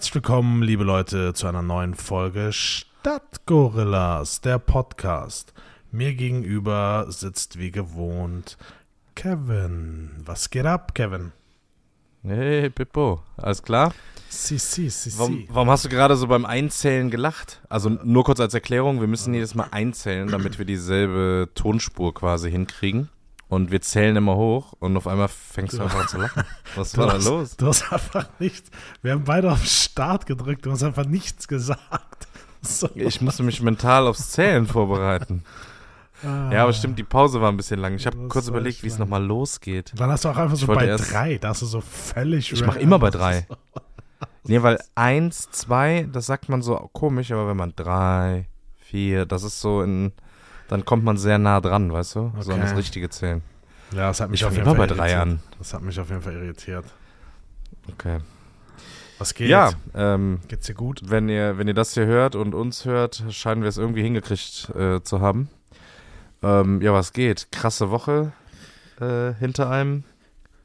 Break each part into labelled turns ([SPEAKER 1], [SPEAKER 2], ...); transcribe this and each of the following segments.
[SPEAKER 1] Herzlich willkommen, liebe Leute, zu einer neuen Folge Stadtgorillas, der Podcast. Mir gegenüber sitzt wie gewohnt Kevin. Was geht ab, Kevin?
[SPEAKER 2] Hey, Pippo, alles klar?
[SPEAKER 1] Si, si, si,
[SPEAKER 2] Warum,
[SPEAKER 1] si.
[SPEAKER 2] warum hast du gerade so beim Einzählen gelacht? Also nur kurz als Erklärung, wir müssen jedes Mal einzählen, damit wir dieselbe Tonspur quasi hinkriegen. Und wir zählen immer hoch und auf einmal fängst du einfach an zu lachen. Was war da
[SPEAKER 1] hast,
[SPEAKER 2] los?
[SPEAKER 1] Du hast einfach nichts. Wir haben beide auf Start gedrückt, du hast einfach nichts gesagt. So.
[SPEAKER 2] Ich musste mich mental aufs Zählen vorbereiten. Ja, aber stimmt, die Pause war ein bisschen lang. Ich habe kurz überlegt, wie es nochmal losgeht.
[SPEAKER 1] Dann hast du auch einfach so bei drei, da hast du so völlig
[SPEAKER 2] Ich mach
[SPEAKER 1] random-
[SPEAKER 2] immer bei drei. Nee, weil eins, zwei, das sagt man so komisch, aber wenn man drei, vier, das ist so in, dann kommt man sehr nah dran, weißt du? So an das
[SPEAKER 1] Okay.
[SPEAKER 2] richtige Zählen.
[SPEAKER 1] Ja, das hat mich
[SPEAKER 2] Ich
[SPEAKER 1] auf jeden Fall
[SPEAKER 2] bei drei
[SPEAKER 1] irritiert.
[SPEAKER 2] an.
[SPEAKER 1] Das hat mich auf jeden Fall irritiert.
[SPEAKER 2] Okay.
[SPEAKER 1] Was geht?
[SPEAKER 2] Ja, ähm,
[SPEAKER 1] Geht's dir gut?
[SPEAKER 2] wenn ihr, wenn ihr das hier hört und uns hört, scheinen wir es irgendwie hingekriegt äh, zu haben. Ähm, ja, was geht? Krasse Woche äh, hinter einem.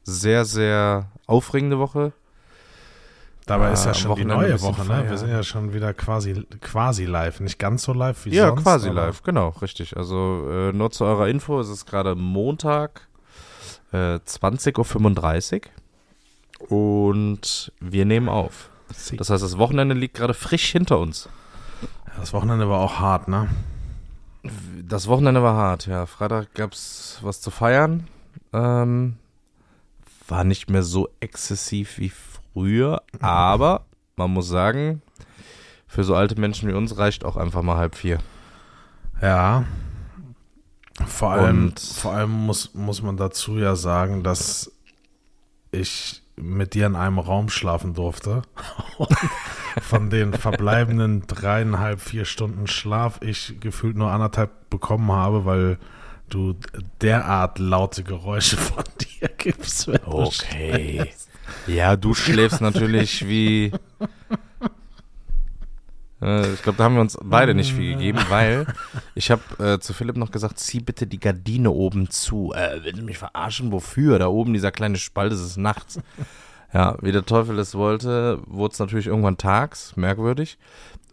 [SPEAKER 2] Sehr, sehr aufregende Woche.
[SPEAKER 1] Dabei
[SPEAKER 2] Ah,
[SPEAKER 1] ist ja
[SPEAKER 2] am
[SPEAKER 1] schon die
[SPEAKER 2] Wochenende ein
[SPEAKER 1] neue Woche, ne? Wir sind ja schon wieder quasi, quasi live. Nicht ganz so live wie
[SPEAKER 2] ja,
[SPEAKER 1] sonst.
[SPEAKER 2] quasi
[SPEAKER 1] aber-
[SPEAKER 2] live, genau, richtig. Also äh, nur zu eurer Info, es ist gerade Montag, äh, 20.35 Uhr und wir nehmen auf. Das heißt, das Wochenende liegt gerade frisch hinter uns.
[SPEAKER 1] Das Wochenende war auch hart, ne?
[SPEAKER 2] Das Wochenende war hart, ja. Freitag gab es was zu feiern. Ähm, war nicht mehr so exzessiv wie früher, aber man muss sagen, für so alte Menschen wie uns reicht auch einfach mal halb vier.
[SPEAKER 1] Ja. Vor allem,
[SPEAKER 2] Und-
[SPEAKER 1] vor allem muss, muss man dazu ja sagen, dass ich mit dir in einem Raum schlafen durfte. Von den verbleibenden dreieinhalb, vier Stunden Schlaf ich gefühlt nur anderthalb bekommen habe, weil du derart laute Geräusche von dir gibst. du schläfst.
[SPEAKER 2] Ja, du schläfst natürlich wie. Äh, Ich glaube, da haben wir uns beide nicht viel gegeben, weil ich habe äh, zu Philipp noch gesagt, zieh bitte die Gardine oben zu. Äh, willst du mich verarschen? Wofür? Da oben dieser kleine Spalt, es ist nachts. Ja, wie der Teufel es wollte, wurde es natürlich irgendwann tags, merkwürdig.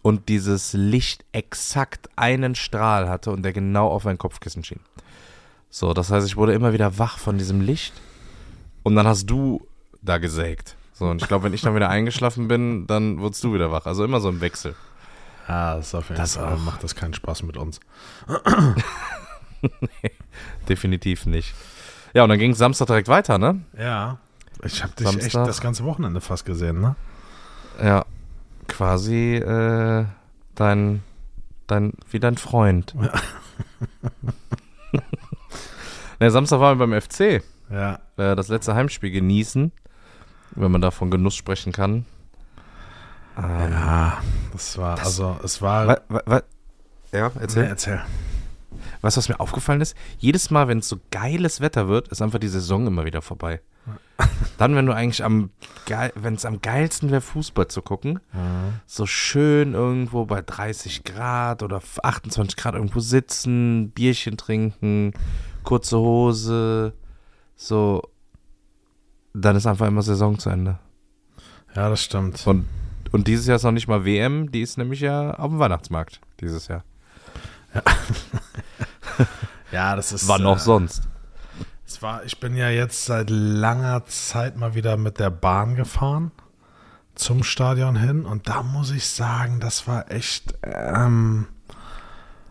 [SPEAKER 2] Und dieses Licht exakt einen Strahl hatte und der genau auf mein Kopfkissen schien. So, das heißt, ich wurde immer wieder wach von diesem Licht. Und dann hast du da gesägt. So, und ich glaube, wenn ich dann wieder eingeschlafen bin, dann wurdest du wieder wach. Also immer so im Wechsel.
[SPEAKER 1] Ja, das ist auf jeden
[SPEAKER 2] Das
[SPEAKER 1] Fall macht das keinen Spaß mit uns.
[SPEAKER 2] Definitiv nicht. Ja, und dann ging es Samstag direkt weiter, ne?
[SPEAKER 1] Ja. Ich habe dich echt
[SPEAKER 2] Samstag.
[SPEAKER 1] das ganze Wochenende fast gesehen, ne?
[SPEAKER 2] Ja, quasi äh, dein, dein, wie dein Freund. ne, Samstag waren wir beim FC.
[SPEAKER 1] Ja.
[SPEAKER 2] Äh, das letzte Heimspiel genießen, wenn man da von Genuss sprechen kann. Ähm,
[SPEAKER 1] Ja, das war,
[SPEAKER 2] Das-
[SPEAKER 1] also es war.
[SPEAKER 2] wa, wa, wa, ja,
[SPEAKER 1] Nee,
[SPEAKER 2] erzähl.
[SPEAKER 1] erzähl.
[SPEAKER 2] Weißt du, was mir aufgefallen ist? Jedes Mal, wenn es so geiles Wetter wird, ist einfach die Saison immer wieder vorbei. Dann, wenn du eigentlich am wenn es am geilsten wäre, Fußball zu gucken, so schön irgendwo bei 30 Grad oder 28 Grad irgendwo sitzen, Bierchen trinken, kurze Hose, so, dann ist einfach immer Saison zu Ende.
[SPEAKER 1] Ja, das stimmt.
[SPEAKER 2] Und, und dieses Jahr ist noch nicht mal WM, die ist nämlich ja auf dem Weihnachtsmarkt dieses Jahr.
[SPEAKER 1] Ja, das ist.
[SPEAKER 2] Wann auch
[SPEAKER 1] äh,
[SPEAKER 2] sonst?
[SPEAKER 1] Es war, ich bin ja jetzt seit langer Zeit mal wieder mit der Bahn gefahren zum Stadion hin und da muss ich sagen, das war echt, ähm,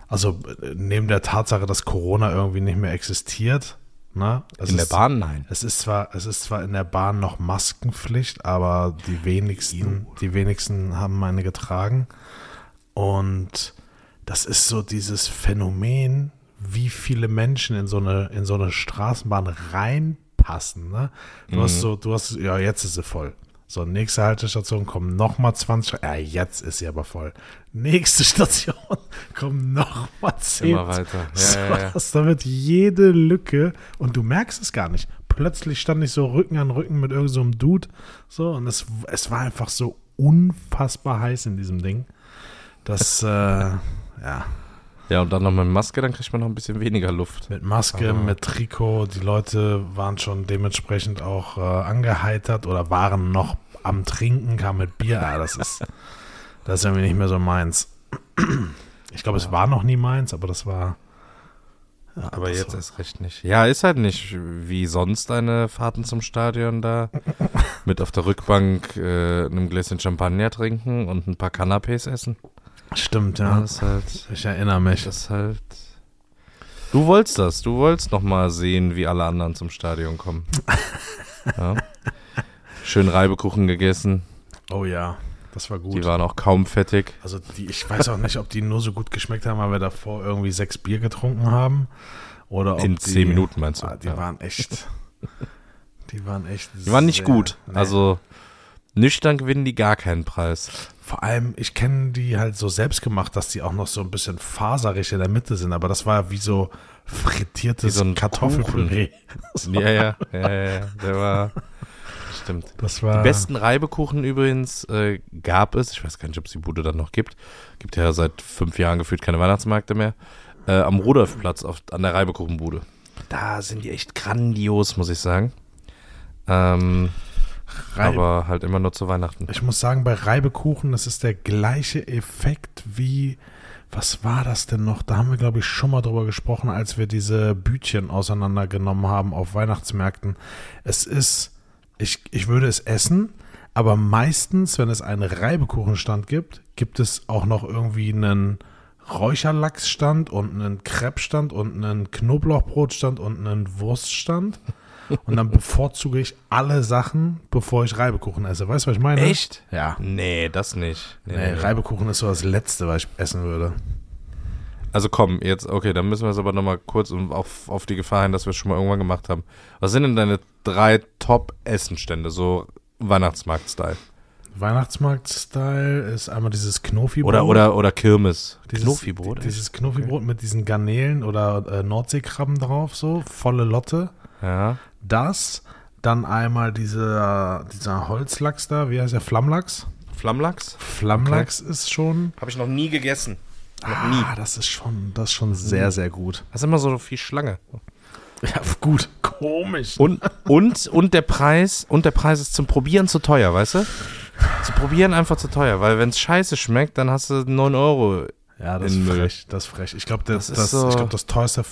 [SPEAKER 1] also äh, neben der Tatsache, dass Corona irgendwie nicht mehr existiert, ne? Es
[SPEAKER 2] In der
[SPEAKER 1] ist-
[SPEAKER 2] Bahn? Nein.
[SPEAKER 1] Es ist zwar, es ist zwar in der Bahn noch Maskenpflicht, aber die wenigsten, die wenigsten haben eine getragen. Und das ist so dieses Phänomen, wie viele Menschen in so eine, in so eine Straßenbahn reinpassen. Ne? Du hast so, du hast, ja, jetzt ist sie voll. So, nächste Haltestation kommen nochmal 20. Ja, jetzt ist sie aber voll. Nächste Station kommen nochmal 10.
[SPEAKER 2] Immer weiter. Ja, ja, ja.
[SPEAKER 1] Was, da wird jede Lücke und du merkst es gar nicht. Plötzlich stand ich so Rücken an Rücken mit irgendeinem so einem Dude. So, und es, es war einfach so unfassbar heiß in diesem Ding. Das, äh, ja,
[SPEAKER 2] Ja, und dann noch mit Maske, dann kriegt man noch ein bisschen weniger Luft.
[SPEAKER 1] mit Maske,
[SPEAKER 2] Aber-
[SPEAKER 1] mit Trikot. Die Leute waren schon dementsprechend auch äh, angeheitert oder waren noch am Trinken, kam mit Bier. Ah, das ist, das ist irgendwie nicht mehr so meins. Ich glaube, es war noch nie meins, aber das war. Ja,
[SPEAKER 2] Aber
[SPEAKER 1] das
[SPEAKER 2] jetzt
[SPEAKER 1] war,
[SPEAKER 2] ist recht nicht. Ja, ist halt nicht wie sonst deine Fahrten zum Stadion da. Mit auf der Rückbank äh, einem Gläschen Champagner trinken und ein paar Canapés essen.
[SPEAKER 1] Stimmt, ja.
[SPEAKER 2] Das halt.
[SPEAKER 1] Ich erinnere mich.
[SPEAKER 2] Das ist halt. Du wolltest das. Du wolltest noch mal sehen, wie alle anderen zum Stadion kommen. Ja. Schön Reibekuchen gegessen.
[SPEAKER 1] Oh ja, das war gut.
[SPEAKER 2] Die waren auch kaum fettig.
[SPEAKER 1] Also die, ich weiß auch nicht, ob die nur so gut geschmeckt haben, weil wir davor irgendwie sechs Bier getrunken haben. Oder ob
[SPEAKER 2] In
[SPEAKER 1] die,
[SPEAKER 2] zehn Minuten meinst du?
[SPEAKER 1] Ah, die
[SPEAKER 2] Ja.
[SPEAKER 1] waren echt. Die waren echt.
[SPEAKER 2] Die waren nicht
[SPEAKER 1] sehr-
[SPEAKER 2] gut.
[SPEAKER 1] Nee.
[SPEAKER 2] Also nüchtern gewinnen die gar keinen Preis.
[SPEAKER 1] vor allem, ich kenne die halt so selbst gemacht, dass die auch noch so ein bisschen faserig in der Mitte sind. Aber das war wie so frittiertes
[SPEAKER 2] Wie so ein
[SPEAKER 1] Kartoffelpüree.
[SPEAKER 2] Ja, ja, ja, ja, ja. Der war. Stimmt.
[SPEAKER 1] Das war
[SPEAKER 2] Die besten Reibekuchen übrigens äh, gab es, ich weiß gar nicht, ob es die Bude dann noch gibt, gibt ja seit fünf Jahren gefühlt keine Weihnachtsmärkte mehr, äh, am Rudolfplatz auf, an der Reibekuchenbude. Da sind die echt grandios, muss ich sagen. Ähm,
[SPEAKER 1] Reib-
[SPEAKER 2] aber halt immer nur zu Weihnachten.
[SPEAKER 1] Ich muss sagen, bei Reibekuchen, das ist der gleiche Effekt wie, was war das denn noch? Da haben wir, glaube ich, schon mal drüber gesprochen, als wir diese Bütchen auseinandergenommen haben auf Weihnachtsmärkten. Es ist, ich, ich würde es essen, aber meistens, wenn es einen Reibekuchenstand gibt, gibt es auch noch irgendwie einen Räucherlachsstand und einen Crepe-Stand und einen Knoblauchbrotstand und einen Wurststand. Und dann bevorzuge ich alle Sachen, bevor ich Reibekuchen esse. Weißt du, was ich meine?
[SPEAKER 2] Echt?
[SPEAKER 1] Ja.
[SPEAKER 2] Nee, das nicht. Nee,
[SPEAKER 1] Nee,
[SPEAKER 2] nee, nee.
[SPEAKER 1] Reibekuchen ist so das Letzte, was ich essen würde.
[SPEAKER 2] Also komm, jetzt, okay, dann müssen wir es aber nochmal kurz und auf, auf die Gefahr hin, dass wir es schon mal irgendwann gemacht haben. Was sind denn deine drei Top-Essenstände, so Weihnachtsmarkt-Style?
[SPEAKER 1] Weihnachtsmarkt-Style ist einmal dieses Knofi-Brot.
[SPEAKER 2] Oder, oder, oder Kirmes?
[SPEAKER 1] dieses,
[SPEAKER 2] Knofi-Brot?
[SPEAKER 1] die- Dieses Knofi-Brot mit diesen Garnelen oder äh, Nordseekrabben drauf, so, volle Lotte.
[SPEAKER 2] Ja.
[SPEAKER 1] Das, dann einmal dieser, dieser Holzlachs da, wie heißt der, Flammlachs?
[SPEAKER 2] Flammlachs?
[SPEAKER 1] Flammlachs ist schon,
[SPEAKER 2] Habe ich noch nie gegessen. Noch nie.
[SPEAKER 1] ah, das ist schon, das ist schon sehr, sehr gut.
[SPEAKER 2] Das ist immer so viel Schlange.
[SPEAKER 1] Ja, gut, komisch.
[SPEAKER 2] Und, und, und der Preis, und der Preis ist zum Probieren zu teuer, weißt du? Zu probieren einfach zu teuer, weil wenn es scheiße schmeckt, dann hast du 9 Euro.
[SPEAKER 1] Ja, das ist frech, das ist frech. Ich glaube, das,
[SPEAKER 2] Das
[SPEAKER 1] das,
[SPEAKER 2] ist so-
[SPEAKER 1] ich glaub, das teuerste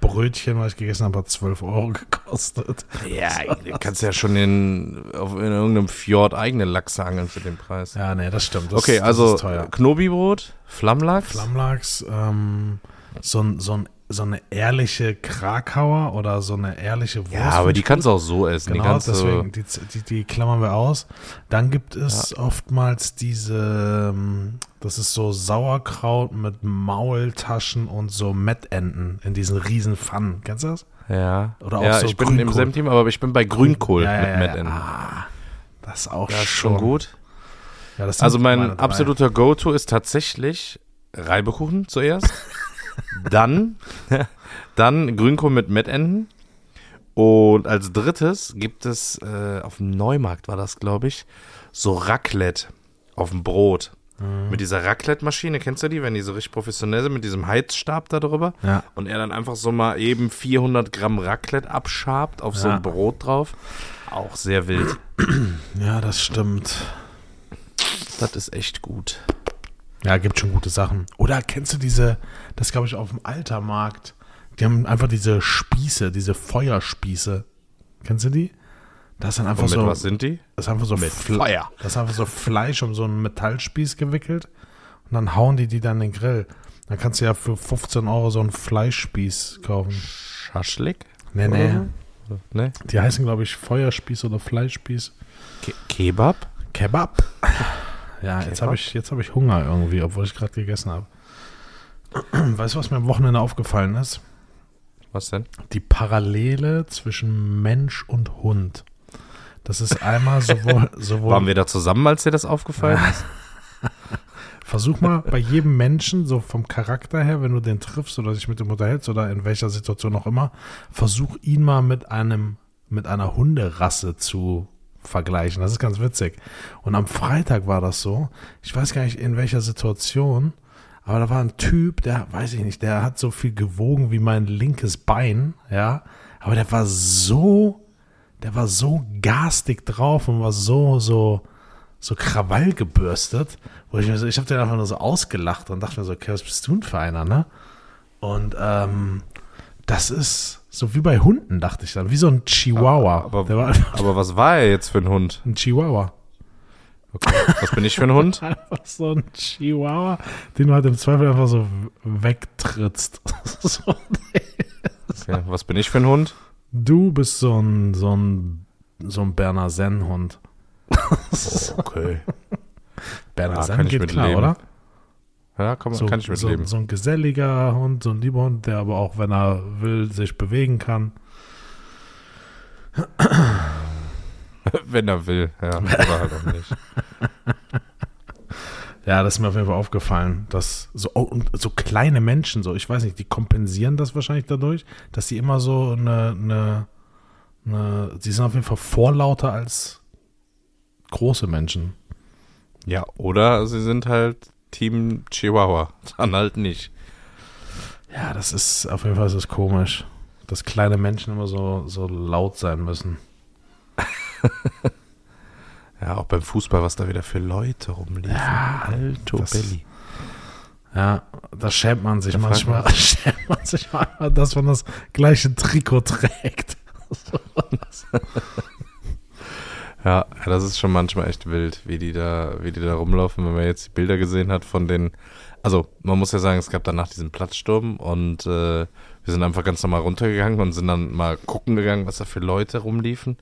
[SPEAKER 1] Flammlachs-Brötchen, was ich gegessen habe, hat 12 Euro gekostet.
[SPEAKER 2] Ja, du kannst ja schon in, auf, in irgendeinem Fjord eigene Lachse angeln für den Preis.
[SPEAKER 1] Ja, nee, das stimmt. Das,
[SPEAKER 2] okay, also. Knobibrot, Flammlachs.
[SPEAKER 1] Flammlachs, ähm, so, ein, so, ein, so eine ehrliche Krakauer oder so eine ehrliche Wurst.
[SPEAKER 2] ja, aber die kannst du auch so essen. die
[SPEAKER 1] Genau,
[SPEAKER 2] du,
[SPEAKER 1] deswegen, die, die, die klammern wir aus. Dann gibt es oftmals diese, ähm, das ist so Sauerkraut mit Maultaschen und so Mettenten in diesen riesen Pfannen. Kennst du das?
[SPEAKER 2] ja,
[SPEAKER 1] Oder auch
[SPEAKER 2] ja
[SPEAKER 1] so
[SPEAKER 2] ich bin im
[SPEAKER 1] Grünkohl.
[SPEAKER 2] selben Team, aber ich bin bei Grünkohl
[SPEAKER 1] Ja, ja,
[SPEAKER 2] mit
[SPEAKER 1] ja,
[SPEAKER 2] Mettenden.
[SPEAKER 1] Ah, das ist auch
[SPEAKER 2] Das ist schon gut.
[SPEAKER 1] Ja,
[SPEAKER 2] Also mein absoluter Go-To ist tatsächlich Reibekuchen zuerst, dann, dann Grünkohl mit Mettenden und als drittes gibt es äh, auf dem Neumarkt war das glaube ich so Raclette auf dem Brot
[SPEAKER 1] Mhm.
[SPEAKER 2] mit dieser Raclette-Maschine kennst du die, wenn die so richtig professionell sind mit diesem Heizstab da drüber
[SPEAKER 1] Ja.
[SPEAKER 2] und er dann einfach so mal eben 400 Gramm Raclette abschabt auf so
[SPEAKER 1] Ja.
[SPEAKER 2] ein Brot drauf, auch sehr wild.
[SPEAKER 1] ja, das stimmt.
[SPEAKER 2] Das ist echt gut.
[SPEAKER 1] Ja, gibt schon gute Sachen. Oder kennst du diese, das glaube ich auf dem Altermarkt, die haben einfach diese Spieße, diese Feuerspieße. Kennst du die? Das dann einfach
[SPEAKER 2] Und mit
[SPEAKER 1] so,
[SPEAKER 2] was sind die?
[SPEAKER 1] das ist einfach so
[SPEAKER 2] Mit
[SPEAKER 1] Fle-
[SPEAKER 2] Feuer.
[SPEAKER 1] Das ist einfach so Fleisch um so einen Metallspieß gewickelt und dann hauen die die dann in den Grill. Dann kannst du ja für 15 Euro so einen Fleischspieß kaufen.
[SPEAKER 2] Schaschlik?
[SPEAKER 1] Nee, nee.
[SPEAKER 2] Ne?
[SPEAKER 1] Die heißen, glaube ich, Feuerspieß oder Fleischspieß.
[SPEAKER 2] Ke Kebab?
[SPEAKER 1] Kebab. Ja, jetzt habe ich, jetzt hab ich Hunger irgendwie, obwohl ich gerade gegessen habe. Weißt du, was mir am Wochenende aufgefallen ist?
[SPEAKER 2] Was denn?
[SPEAKER 1] Die Parallele zwischen Mensch und Hund. Das ist einmal sowohl, sowohl
[SPEAKER 2] Waren wir da zusammen, als dir das aufgefallen ist?
[SPEAKER 1] Versuch mal bei jedem Menschen, so vom Charakter her, wenn du den triffst oder dich mit ihm unterhältst oder in welcher Situation auch immer, versuch ihn mal mit einem, mit einer Hunderasse zu vergleichen. Das ist ganz witzig. Und am Freitag war das so. Ich weiß gar nicht in welcher Situation, aber da war ein Typ, der, weiß ich nicht, der hat so viel gewogen wie mein linkes Bein, ja. Aber der war so der war so garstig drauf und war so, so, so Krawall gebürstet, wo ich mir so, ich habe den einfach nur so ausgelacht und dachte mir so, okay, was bist du denn für einer, ne? Und ähm, das ist so wie bei Hunden, dachte ich dann, wie so ein Chihuahua.
[SPEAKER 2] Aber,
[SPEAKER 1] einfach
[SPEAKER 2] aber was war er jetzt für ein Hund?
[SPEAKER 1] ein Chihuahua.
[SPEAKER 2] Okay. Was bin ich für ein Hund?
[SPEAKER 1] Einfach so ein Chihuahua, den du halt im Zweifel einfach so wegtrittst. so,
[SPEAKER 2] Okay. Was bin ich für ein Hund?
[SPEAKER 1] du bist so ein, so ein, so ein Berner Senn-Hund.
[SPEAKER 2] Okay.
[SPEAKER 1] Berner
[SPEAKER 2] ich
[SPEAKER 1] geht klar,
[SPEAKER 2] leben.
[SPEAKER 1] oder?
[SPEAKER 2] Ja, komm,
[SPEAKER 1] So,
[SPEAKER 2] kann ich mit
[SPEAKER 1] so,
[SPEAKER 2] leben.
[SPEAKER 1] so ein geselliger Hund, so ein lieber Hund, der aber auch, wenn er will, sich bewegen kann.
[SPEAKER 2] Wenn er will, ja. Oder halt auch nicht.
[SPEAKER 1] Ja, das ist mir auf jeden Fall aufgefallen, dass so, oh, so kleine Menschen, so, ich weiß nicht, die kompensieren das wahrscheinlich dadurch, dass sie immer so eine, eine, eine sie sind auf jeden Fall vorlauter als große Menschen.
[SPEAKER 2] Ja, oder sie sind halt Team Chihuahua. Dann halt nicht.
[SPEAKER 1] Ja, das ist, auf jeden Fall ist komisch, dass kleine Menschen immer so, so laut sein müssen.
[SPEAKER 2] Ja, auch beim Fußball, was da wieder für Leute rumliefen.
[SPEAKER 1] Ja,
[SPEAKER 2] Alto
[SPEAKER 1] das-
[SPEAKER 2] Belli.
[SPEAKER 1] Ja, da schämt man sich
[SPEAKER 2] Da
[SPEAKER 1] manchmal, schämt man sich manchmal, dass man das gleiche Trikot trägt.
[SPEAKER 2] Ja, das ist schon manchmal echt wild, wie die da, wie die da rumlaufen, wenn man jetzt die Bilder gesehen hat von den. Also, man muss ja sagen, es gab danach diesen Platzsturm und äh, wir sind einfach ganz normal runtergegangen und sind dann mal gucken gegangen, was da für Leute rumliefen.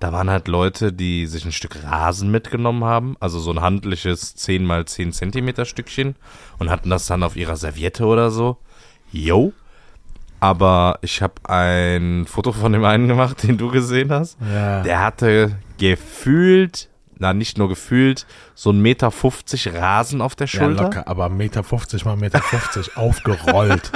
[SPEAKER 2] Da waren halt Leute, die sich ein Stück Rasen mitgenommen haben, also so ein handliches 10 mal 10 Zentimeter Stückchen und hatten das dann auf ihrer Serviette oder so. Yo. Aber ich habe ein Foto von dem einen gemacht, den du gesehen hast.
[SPEAKER 1] Ja.
[SPEAKER 2] Der hatte gefühlt, na nicht nur gefühlt, so ein Meter 50 Rasen auf der
[SPEAKER 1] Ja,
[SPEAKER 2] Schulter.
[SPEAKER 1] locker, aber Meter 50 mal Meter 50 aufgerollt.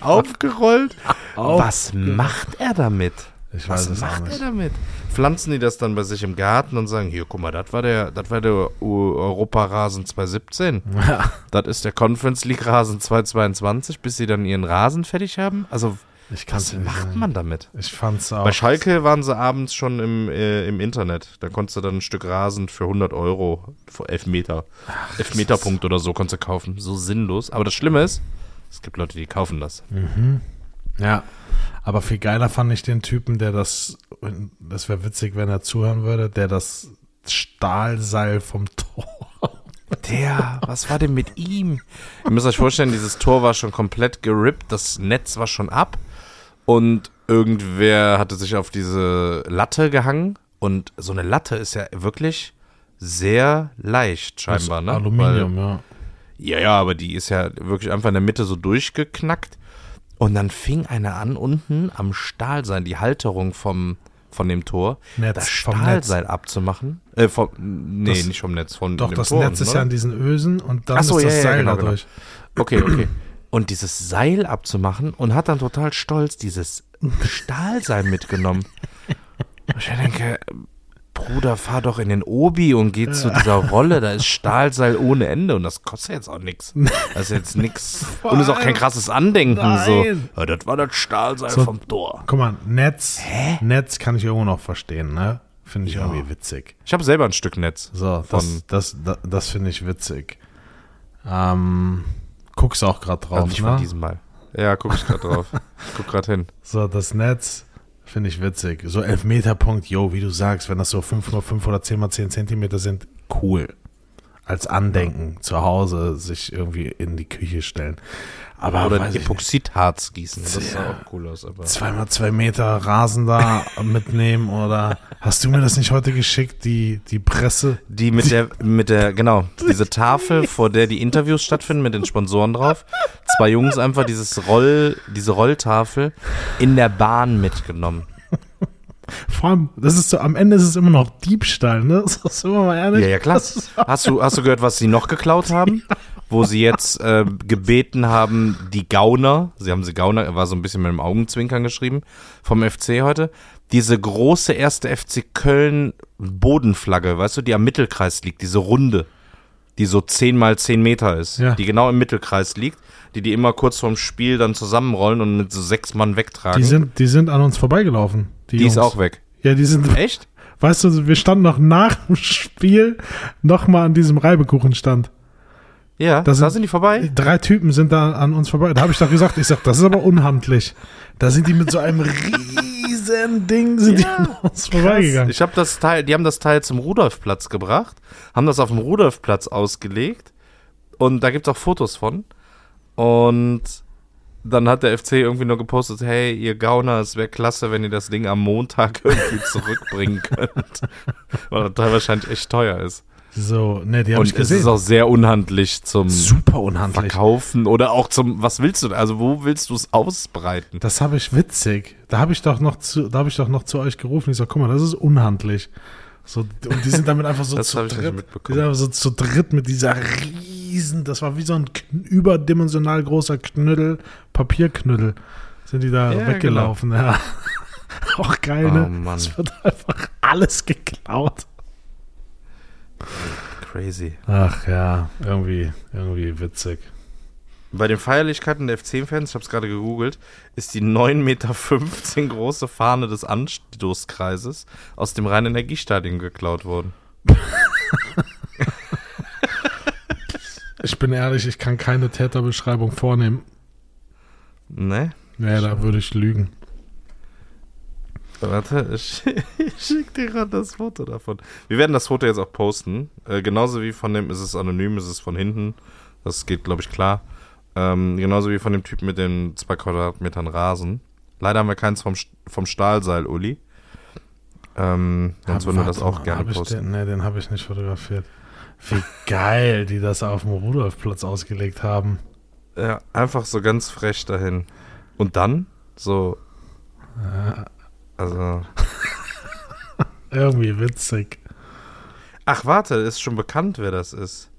[SPEAKER 2] Aufgerollt.
[SPEAKER 1] Auf-
[SPEAKER 2] Was macht er damit?
[SPEAKER 1] Ich weiß
[SPEAKER 2] Was
[SPEAKER 1] es
[SPEAKER 2] macht er damit? Pflanzen die das dann bei sich im Garten und sagen, hier, guck mal, das war der, das war der Europarasen 2017.
[SPEAKER 1] Ja.
[SPEAKER 2] Das ist der Conference League Rasen 2022, bis sie dann ihren Rasen fertig haben. Also,
[SPEAKER 1] Ich
[SPEAKER 2] was macht man damit?
[SPEAKER 1] Ich fand's auch.
[SPEAKER 2] Bei Schalke waren sie abends schon im, äh, im Internet. Da konntest du dann ein Stück Rasen für 100 Euro, für 11 Meter, 11 Meter Punkt oder so konntest du kaufen. So sinnlos. Aber das Schlimme ist, es gibt Leute, die kaufen das.
[SPEAKER 1] Ja. Aber viel geiler fand ich den Typen, der das, das wäre witzig, wenn er zuhören würde, der das Stahlseil vom Tor.
[SPEAKER 2] Der, was war denn mit ihm? Ihr müsst euch vorstellen, dieses Tor war schon komplett gerippt, das Netz war schon ab und irgendwer hatte sich auf diese Latte gehangen und so eine Latte ist ja wirklich sehr leicht scheinbar, ne? Weil-
[SPEAKER 1] Aluminium, ja.
[SPEAKER 2] Ja, ja, aber die ist ja wirklich einfach in der Mitte so durchgeknackt. Und dann fing einer an, unten am Stahlseil, die Halterung vom, von dem Tor,
[SPEAKER 1] Netz,
[SPEAKER 2] das Stahlseil abzumachen. Äh, vom, nee,
[SPEAKER 1] Das-
[SPEAKER 2] nicht vom Netz, von
[SPEAKER 1] Doch,
[SPEAKER 2] dem
[SPEAKER 1] das
[SPEAKER 2] Tor
[SPEAKER 1] Netz ist ja
[SPEAKER 2] oder?
[SPEAKER 1] an diesen Ösen und dann
[SPEAKER 2] so,
[SPEAKER 1] ist das
[SPEAKER 2] ja, ja,
[SPEAKER 1] Seil
[SPEAKER 2] genau,
[SPEAKER 1] dadurch.
[SPEAKER 2] Okay, okay. Und dieses Seil abzumachen und hat dann total stolz dieses Stahlseil mitgenommen. Ich denke, Bruder, fahr doch in den Obi und geh zu dieser Rolle, da ist Stahlseil ohne Ende und das kostet jetzt auch nichts. Das ist jetzt nichts. Und ist auch kein krasses Andenken so.
[SPEAKER 1] Nein.
[SPEAKER 2] Ja, das war das Stahlseil
[SPEAKER 1] So.
[SPEAKER 2] vom Tor.
[SPEAKER 1] Guck mal, Netz, Netz kann ich irgendwo noch verstehen, ne? Finde ich irgendwie witzig.
[SPEAKER 2] Ich habe selber ein Stück Netz.
[SPEAKER 1] So, das, das, das, das finde ich witzig. Ähm, guckst auch gerade
[SPEAKER 2] Also
[SPEAKER 1] drauf,
[SPEAKER 2] nicht von
[SPEAKER 1] ne?
[SPEAKER 2] diesem Mal. Ja, guck ich gerade drauf. Ich guck gerade hin.
[SPEAKER 1] So, das Netz finde ich witzig. So Elfmeterpunkt, yo, wie du sagst, wenn das so 5x5 oder 10x10 Zentimeter sind, cool. Als Andenken zu Hause sich irgendwie in die Küche stellen. Aber
[SPEAKER 2] Oder
[SPEAKER 1] nicht.
[SPEAKER 2] Epoxidharz gießen. Das sah auch cool aus. Aber
[SPEAKER 1] zweimal zwei Meter Rasen da mitnehmen oder hast du mir das nicht heute geschickt, die, die Presse?
[SPEAKER 2] Die mit der, mit der, genau, diese Tafel, vor der die Interviews stattfinden, mit den Sponsoren drauf. Zwei Jungs einfach dieses Roll, diese Rolltafel in der Bahn mitgenommen.
[SPEAKER 1] Vor allem, das ist so, am Ende ist es immer noch Diebstahl, ne? Sind wir mal ehrlich.
[SPEAKER 2] Ja, ja, klar. Hast du, hast du gehört, was sie noch geklaut haben? Wo sie jetzt äh, gebeten haben, die Gauner, sie haben sie Gauner, war so ein bisschen mit dem Augenzwinkern geschrieben, vom FC heute, diese große erste FC Köln Bodenflagge, weißt du, die am Mittelkreis liegt, diese runde, die so 10 mal 10 Meter ist,
[SPEAKER 1] Ja.
[SPEAKER 2] die genau im Mittelkreis liegt, die die immer kurz vorm Spiel dann zusammenrollen und mit so sechs Mann wegtragen.
[SPEAKER 1] Die sind, die sind an uns vorbeigelaufen. Die,
[SPEAKER 2] Die ist auch weg.
[SPEAKER 1] Ja, die sind.
[SPEAKER 2] Echt?
[SPEAKER 1] Weißt du, wir standen noch nach dem Spiel nochmal an diesem Reibekuchenstand.
[SPEAKER 2] Ja,
[SPEAKER 1] Das
[SPEAKER 2] da
[SPEAKER 1] sind-
[SPEAKER 2] sind die vorbei.
[SPEAKER 1] Drei Typen sind da an uns vorbei. Da habe ich doch gesagt, ich sag, das ist aber unhandlich. Da sind die mit so einem riesen Ding sind die an uns vorbeigegangen.
[SPEAKER 2] Ich habe das Teil, die haben das Teil zum Rudolfplatz gebracht, haben das auf dem Rudolfplatz ausgelegt und da gibt es auch Fotos von. Und dann hat der FC irgendwie nur gepostet, hey, ihr Gauner, es wäre klasse, wenn ihr das Ding am Montag irgendwie zurückbringen könnt. Weil das Teil wahrscheinlich echt teuer ist.
[SPEAKER 1] So, ne, die habe
[SPEAKER 2] Und
[SPEAKER 1] ich
[SPEAKER 2] es ist auch sehr unhandlich zum
[SPEAKER 1] Super unhandlich.
[SPEAKER 2] Verkaufen oder auch zum, was willst du, also wo willst du es ausbreiten?
[SPEAKER 1] Das habe ich witzig. Da habe ich doch noch zu, da habe ich doch noch zu euch gerufen. Ich sag, guck mal, das ist unhandlich. So, und die sind damit einfach so
[SPEAKER 2] Das
[SPEAKER 1] zu
[SPEAKER 2] hab ich nicht
[SPEAKER 1] dritt. Die sind einfach so zu dritt mit dieser riesen, das war wie so ein überdimensional großer Knüttel, Papierknüttel. Sind die da
[SPEAKER 2] Ja,
[SPEAKER 1] weggelaufen, ja. Auch geil, ne?
[SPEAKER 2] Oh, Mann.
[SPEAKER 1] Es wird einfach alles geklaut.
[SPEAKER 2] Crazy.
[SPEAKER 1] Ach ja, irgendwie, irgendwie witzig.
[SPEAKER 2] Bei den Feierlichkeiten der F10-Fans, ich habe es gerade gegoogelt, ist die 9,15 Meter große Fahne des Anstoßkreises aus dem Rhein-Energiestadion geklaut worden.
[SPEAKER 1] Ich bin ehrlich, ich kann keine Täterbeschreibung vornehmen.
[SPEAKER 2] Ne?
[SPEAKER 1] Ja, da würde ich lügen.
[SPEAKER 2] Warte, ich, ich schicke dir gerade das Foto davon. Wir werden das Foto jetzt auch posten. Äh, genauso wie von dem, ist es anonym, ist es von hinten. Das geht, glaube ich, klar. Ähm, genauso wie von dem Typen mit den zwei Quadratmetern Rasen. Leider haben wir keins vom, vom Stahlseil, Uli. Ähm, sonst würden wir das auch
[SPEAKER 1] mal,
[SPEAKER 2] gerne posten.
[SPEAKER 1] Den, nee, den habe ich nicht fotografiert. Wie geil, die das auf dem Rudolfplatz ausgelegt haben.
[SPEAKER 2] Ja, einfach so ganz frech dahin. Und dann so, also.
[SPEAKER 1] Irgendwie witzig.
[SPEAKER 2] Ach, warte, ist schon bekannt, wer das ist.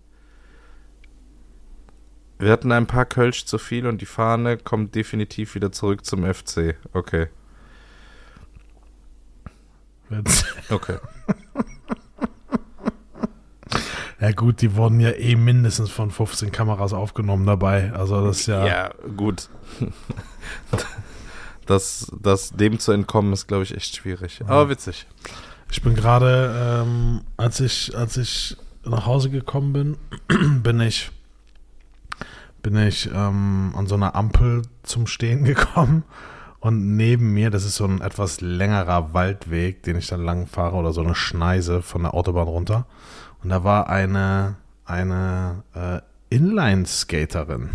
[SPEAKER 2] Wir hatten ein paar Kölsch zu viel und die Fahne kommt definitiv wieder zurück zum FC. Okay.
[SPEAKER 1] witzig.
[SPEAKER 2] Okay.
[SPEAKER 1] Ja gut, die wurden ja eh mindestens von 15 Kameras aufgenommen dabei. Also das ist ja,
[SPEAKER 2] Ja, gut. Das, das dem zu entkommen ist, glaube ich, echt schwierig. Aber witzig.
[SPEAKER 1] ich bin gerade, ähm, als ich, als ich nach Hause gekommen bin, bin ich, bin ich ähm, an so einer Ampel zum Stehen gekommen und neben mir, das ist so ein etwas längerer Waldweg, den ich dann lang fahre oder so eine Schneise von der Autobahn runter und da war eine, eine äh, Inline-Skaterin.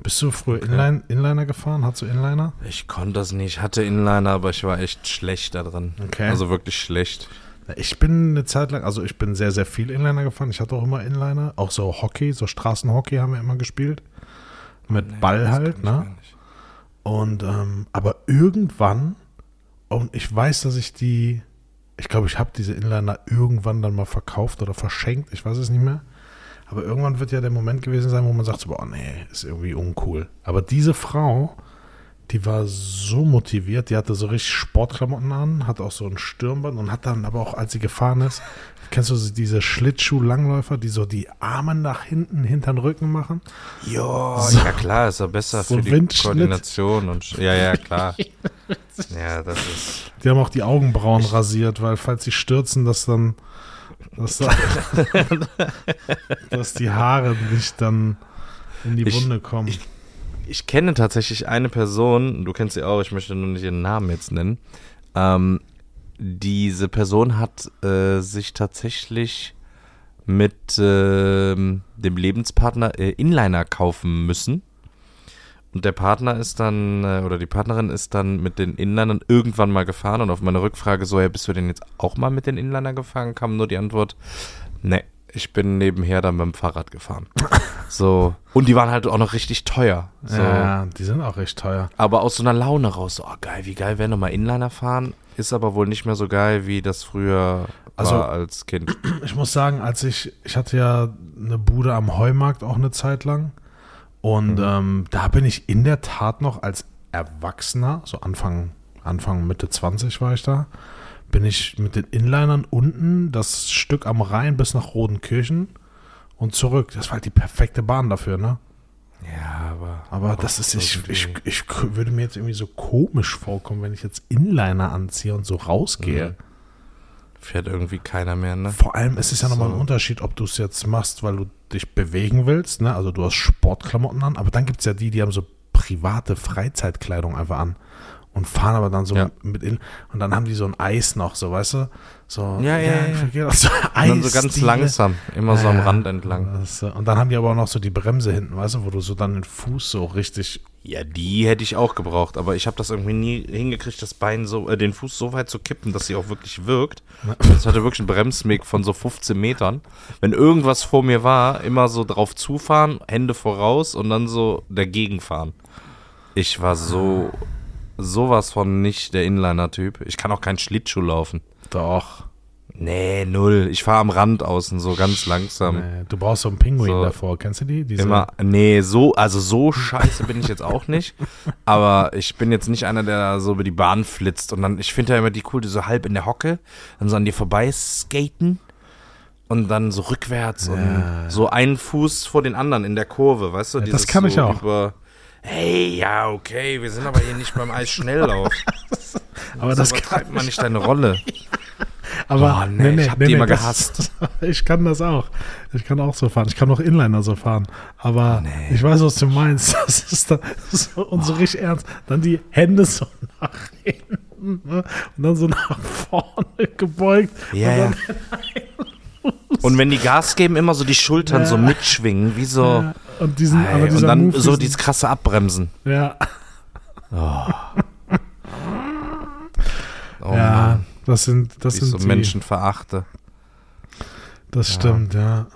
[SPEAKER 1] Bist du früher Inline, Inliner gefahren? Hast du Inliner?
[SPEAKER 2] Ich konnte das nicht. Ich hatte Inliner, aber ich war echt schlecht da drin.
[SPEAKER 1] Okay.
[SPEAKER 2] Also wirklich schlecht.
[SPEAKER 1] Ich bin eine Zeit lang, also ich bin sehr, sehr viel Inliner gefahren. Ich hatte auch immer Inliner. Auch so Hockey, so Straßenhockey haben wir immer gespielt. Mit Ball
[SPEAKER 2] das
[SPEAKER 1] halt, ne? Und, ähm, aber irgendwann, und ich weiß, dass ich die, ich glaube, ich habe diese Inliner irgendwann dann mal verkauft oder verschenkt. Ich weiß es nicht mehr. Aber irgendwann wird ja der Moment gewesen sein, wo man sagt so, boah, nee, ist irgendwie uncool. Aber diese Frau, die war so motiviert, die hatte so richtig Sportklamotten an, hat auch so ein Stirnband und hat dann aber auch, als sie gefahren ist, kennst du diese Schlittschuh-Langläufer, die so die Arme nach hinten, hinter den Rücken machen?
[SPEAKER 2] Ja,
[SPEAKER 1] So.
[SPEAKER 2] ja klar, ist ja besser
[SPEAKER 1] So
[SPEAKER 2] für die
[SPEAKER 1] Windschnitt.
[SPEAKER 2] Koordination und ja, ja, klar. ja, das ist
[SPEAKER 1] Die haben auch die Augenbrauen rasiert, weil falls sie stürzen, dass dann, dass, da, dass die Haare nicht dann in die
[SPEAKER 2] Ich-
[SPEAKER 1] Wunde kommen.
[SPEAKER 2] ich- ich kenne tatsächlich eine Person, du kennst sie auch, ich möchte nur nicht ihren Namen jetzt nennen. Ähm, diese Person hat äh, sich tatsächlich mit ähm, dem Lebenspartner äh, Inliner kaufen müssen. Und der Partner ist dann, äh, oder die Partnerin ist dann mit den Inlinern irgendwann mal gefahren. Und auf meine Rückfrage so, ja, bist du denn jetzt auch mal mit den Inliner gefahren, kam nur die Antwort, nee, ich bin nebenher dann mit dem Fahrrad gefahren. so. Und die waren halt auch noch richtig teuer. So.
[SPEAKER 1] ja, die sind auch recht teuer.
[SPEAKER 2] Aber aus so einer Laune raus, so, oh geil, wie geil wäre nochmal Inliner fahren, ist aber wohl nicht mehr so geil, wie das früher
[SPEAKER 1] Also-
[SPEAKER 2] war als Kind.
[SPEAKER 1] Ich muss sagen, als ich, ich hatte ja eine Bude am Heumarkt auch eine Zeit lang. Und ähm, da bin ich in der Tat noch als Erwachsener, so Anfang, Anfang, Mitte 20 war ich da, bin ich mit den Inlinern unten das Stück am Rhein bis nach Rodenkirchen und zurück. Das war halt die perfekte Bahn dafür, ne?
[SPEAKER 2] Ja, aber.
[SPEAKER 1] Aber das ist, ich, ich, ich würde mir jetzt irgendwie so komisch vorkommen, wenn ich jetzt Inliner anziehe und so rausgehe.
[SPEAKER 2] Mhm. Fährt irgendwie keiner mehr, ne?
[SPEAKER 1] Vor allem ist es ja nochmal ein
[SPEAKER 2] So.
[SPEAKER 1] Unterschied, ob du es jetzt machst, weil du dich bewegen willst, ne? Also du hast Sportklamotten an, aber dann gibt es ja die, die haben so private Freizeitkleidung einfach an und fahren aber dann so
[SPEAKER 2] Ja.
[SPEAKER 1] mit in und dann haben die so ein Eis noch, so weißt du? So,
[SPEAKER 2] Ja, ja, ja.
[SPEAKER 1] das, so
[SPEAKER 2] Und dann so ganz
[SPEAKER 1] Eisdiele.
[SPEAKER 2] langsam, immer so am
[SPEAKER 1] Ja,
[SPEAKER 2] Rand entlang.
[SPEAKER 1] das, äh, und dann haben die aber auch noch so die Bremse hinten, weißt du, wo du so dann den Fuß so richtig.
[SPEAKER 2] Ja, die hätte ich auch gebraucht, aber ich habe das irgendwie nie hingekriegt, das Bein so, äh, den Fuß so weit zu kippen, dass sie auch wirklich wirkt. Das hatte wirklich einen Bremsweg von so 15 Metern. Wenn irgendwas vor mir war, immer so drauf zufahren, Hände voraus und dann so dagegen fahren. Ich war so sowas von nicht der Inliner-Typ. Ich kann auch keinen Schlittschuh laufen.
[SPEAKER 1] Doch.
[SPEAKER 2] Nee, null. Ich fahre am Rand außen so ganz langsam.
[SPEAKER 1] Nee, du brauchst so einen Pinguin
[SPEAKER 2] So.
[SPEAKER 1] davor, kennst du die? Diese,
[SPEAKER 2] Immer, nee, so, also so scheiße bin ich jetzt auch nicht. Aber ich bin jetzt nicht einer, der da so über die Bahn flitzt. Und dann, ich finde ja immer die cool, die so halb in der Hocke, dann so an dir vorbei skaten und dann so rückwärts und so einen Fuß vor den anderen in der Kurve, weißt du?
[SPEAKER 1] Ja, das kann ich
[SPEAKER 2] so
[SPEAKER 1] auch.
[SPEAKER 2] Über, hey, ja, okay, wir sind aber hier nicht beim Eisschnelllauf.
[SPEAKER 1] aber das
[SPEAKER 2] aber
[SPEAKER 1] kann
[SPEAKER 2] treibt man nicht deine Rolle.
[SPEAKER 1] Aber
[SPEAKER 2] Oh, nee, ich hab die immer
[SPEAKER 1] das-
[SPEAKER 2] gehasst.
[SPEAKER 1] ich kann das auch. Ich kann auch so fahren. Ich kann auch Inliner so fahren. Aber
[SPEAKER 2] Nee.
[SPEAKER 1] ich weiß, was du meinst. Das ist dann so, und so richtig ernst. Dann die Hände so nach hinten ne? und dann so nach vorne gebeugt.
[SPEAKER 2] Ja,
[SPEAKER 1] und
[SPEAKER 2] ja. Und wenn die Gas geben, immer so die Schultern so mitschwingen, wie so.
[SPEAKER 1] Ja, und diesen,
[SPEAKER 2] Ey, und dann
[SPEAKER 1] Move,
[SPEAKER 2] so dieses krasse Abbremsen.
[SPEAKER 1] ja,
[SPEAKER 2] Oh
[SPEAKER 1] ja,
[SPEAKER 2] Mann,
[SPEAKER 1] das sind, das
[SPEAKER 2] ich
[SPEAKER 1] sind
[SPEAKER 2] so
[SPEAKER 1] die,
[SPEAKER 2] Menschen verachte.
[SPEAKER 1] Das stimmt, ja.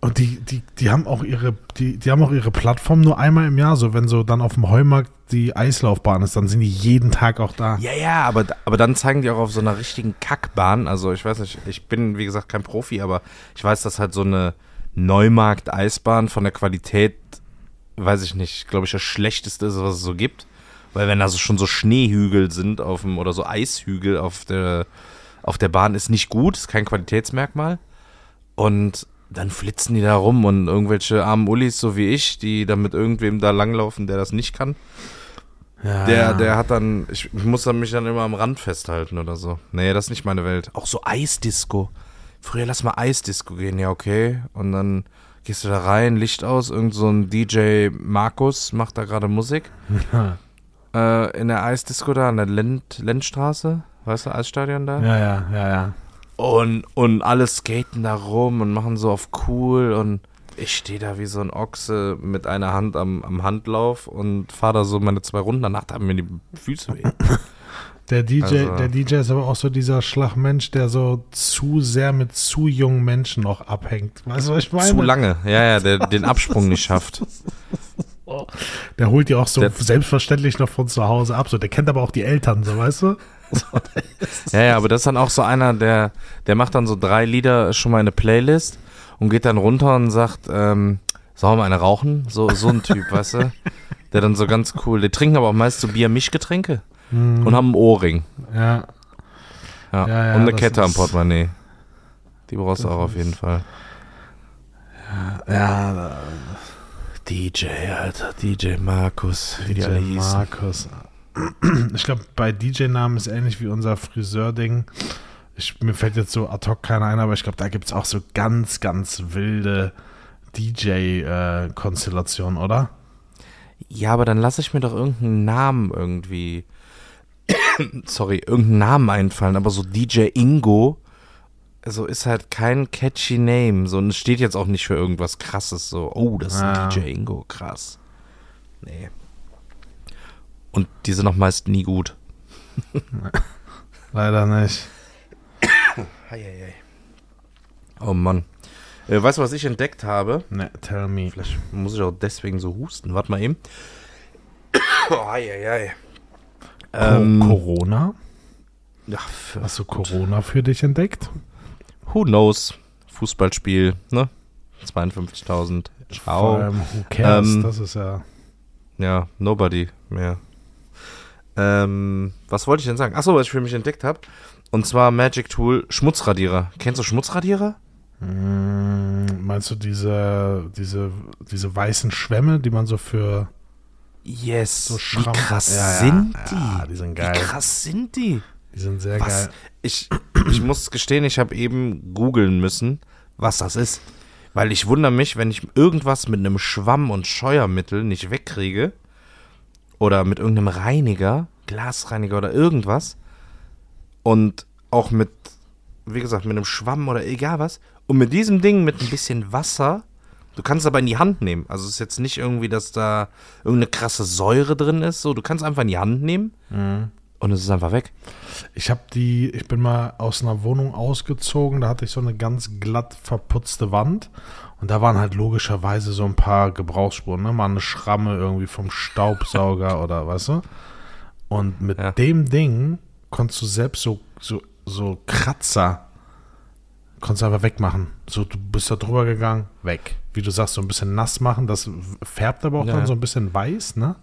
[SPEAKER 1] Und die, die, die haben auch ihre, die, die haben auch ihre Plattform nur einmal im Jahr. So, wenn so dann auf dem Heumarkt die Eislaufbahn ist, dann sind die jeden Tag auch da.
[SPEAKER 2] Ja, ja, aber, aber dann zeigen die auch auf so einer richtigen Kackbahn. Also ich weiß nicht, ich bin wie gesagt kein Profi, aber ich weiß, dass halt so eine Neumarkt-Eisbahn von der Qualität, weiß ich nicht, glaube ich, das schlechteste ist, was es so gibt. Weil wenn da so schon so Schneehügel sind auf dem, oder so Eishügel auf der, auf der Bahn, ist nicht gut, ist kein Qualitätsmerkmal. Und dann flitzen die da rum und irgendwelche armen Ullis, so wie ich, die da mit irgendwem da langlaufen, der das nicht kann.
[SPEAKER 1] Ja,
[SPEAKER 2] Der, der hat dann, ich muss dann mich dann immer am Rand festhalten oder so. Nee, das ist nicht meine Welt. Auch so Eisdisco. Früher lass mal Eisdisco gehen, ja, okay. Und dann gehst du da rein, Licht aus, irgend so ein DJ Markus macht da gerade Musik. äh, in der Eisdisco da an der Lend, Lendstraße, weißt du, Eisstadion da?
[SPEAKER 1] Ja, ja, ja, ja.
[SPEAKER 2] Und, und alle skaten da rum und machen so auf cool und ich stehe da wie so ein Ochse mit einer Hand am, am Handlauf und fahre da so meine zwei Runden. Danach haben mir die Füße weh.
[SPEAKER 1] Der DJ,
[SPEAKER 2] Also-
[SPEAKER 1] der DJ ist aber auch so dieser Schlagmensch, der so zu sehr mit zu jungen Menschen noch abhängt. Weißt du, was ich meine?
[SPEAKER 2] Zu lange, ja, ja, der den Absprung nicht schafft.
[SPEAKER 1] Der holt die auch so
[SPEAKER 2] Der-
[SPEAKER 1] selbstverständlich noch von zu Hause ab. So, der kennt aber auch die Eltern, so weißt du?
[SPEAKER 2] Ja, ja, aber das ist dann auch so einer, der, der macht dann so drei Lieder schon mal in eine Playlist und geht dann runter und sagt, ähm, sollen wir eine rauchen? So, so ein Typ, weißt du? Der dann so ganz cool, die trinken aber auch meist so Bier-Mischgetränke und haben einen Ohrring.
[SPEAKER 1] Ja.
[SPEAKER 2] Ja.
[SPEAKER 1] Ja, ja,
[SPEAKER 2] und eine Kette am Portemonnaie. Die brauchst du auch auf jeden Fall.
[SPEAKER 1] Ja,
[SPEAKER 2] DJ, Alter, DJ Markus, wie die alle
[SPEAKER 1] DJ
[SPEAKER 2] hießen.
[SPEAKER 1] Markus. Ich glaube, bei DJ-Namen ist ähnlich wie unser Friseur-Ding. Ich, mir fällt jetzt so ad hoc keiner ein, aber ich glaube, da gibt es auch so ganz, ganz wilde DJ-Konstellationen, oder?
[SPEAKER 2] Ja, aber dann lasse ich mir doch irgendeinen Namen irgendwie, sorry, irgendeinen Namen einfallen, aber so DJ Ingo, also ist halt kein catchy Name, so und es steht jetzt auch nicht für irgendwas krasses, so, oh, das ist ein
[SPEAKER 1] Ah.
[SPEAKER 2] DJ Ingo, krass. Nee. Und die sind auch meist nie gut.
[SPEAKER 1] Leider nicht.
[SPEAKER 2] Oh Mann. Äh, weißt du, was ich entdeckt habe?
[SPEAKER 1] Ne, tell me.
[SPEAKER 2] Vielleicht muss ich auch deswegen so husten. Warte mal eben. Oh, ei, ei, ei.
[SPEAKER 1] Co
[SPEAKER 2] Ähm,
[SPEAKER 1] Corona?
[SPEAKER 2] ja,
[SPEAKER 1] Hast du Corona für dich entdeckt?
[SPEAKER 2] Who knows? Fußballspiel, ne? 52.000.
[SPEAKER 1] Vor
[SPEAKER 2] Ciao.
[SPEAKER 1] allem, who cares?
[SPEAKER 2] Ähm,
[SPEAKER 1] das ist ja.
[SPEAKER 2] Ja, nobody mehr. Ähm, was wollte ich denn sagen? Achso, was ich für mich entdeckt habe. Und zwar Magic Tool Schmutzradierer. Kennst du Schmutzradierer?
[SPEAKER 1] Mm, meinst du diese, diese, diese weißen Schwämme, die man so für
[SPEAKER 2] Yes.
[SPEAKER 1] so
[SPEAKER 2] Wie krass
[SPEAKER 1] Ja, ja,
[SPEAKER 2] sind die?
[SPEAKER 1] Ja, die sind geil.
[SPEAKER 2] Wie krass sind die?
[SPEAKER 1] Die sind sehr
[SPEAKER 2] Was?
[SPEAKER 1] geil.
[SPEAKER 2] Ich, ich muss gestehen, ich habe eben googeln müssen, was das ist. Weil ich wundere mich, wenn ich irgendwas mit einem Schwamm und Scheuermittel nicht wegkriege oder mit irgendeinem Reiniger, Glasreiniger oder irgendwas und auch mit, wie gesagt, mit einem Schwamm oder egal was und mit diesem Ding mit ein bisschen Wasser, du kannst es aber in die Hand nehmen. Also es ist jetzt nicht irgendwie, dass da irgendeine krasse Säure drin ist, so du kannst einfach in die Hand nehmen und es ist einfach weg.
[SPEAKER 1] Ich habe die, ich bin mal aus einer Wohnung ausgezogen, da hatte ich so eine ganz glatt verputzte Wand und da waren halt logischerweise so ein paar Gebrauchsspuren, ne? Mal eine Schramme irgendwie vom Staubsauger oder weißt du? Und mit
[SPEAKER 2] Ja.
[SPEAKER 1] dem Ding konntest du selbst so, so, so Kratzer konntest du einfach wegmachen. So, du bist da drüber gegangen, weg. Wie du sagst, so ein bisschen nass machen, das färbt aber auch
[SPEAKER 2] Ja.
[SPEAKER 1] dann so ein bisschen weiß, ne?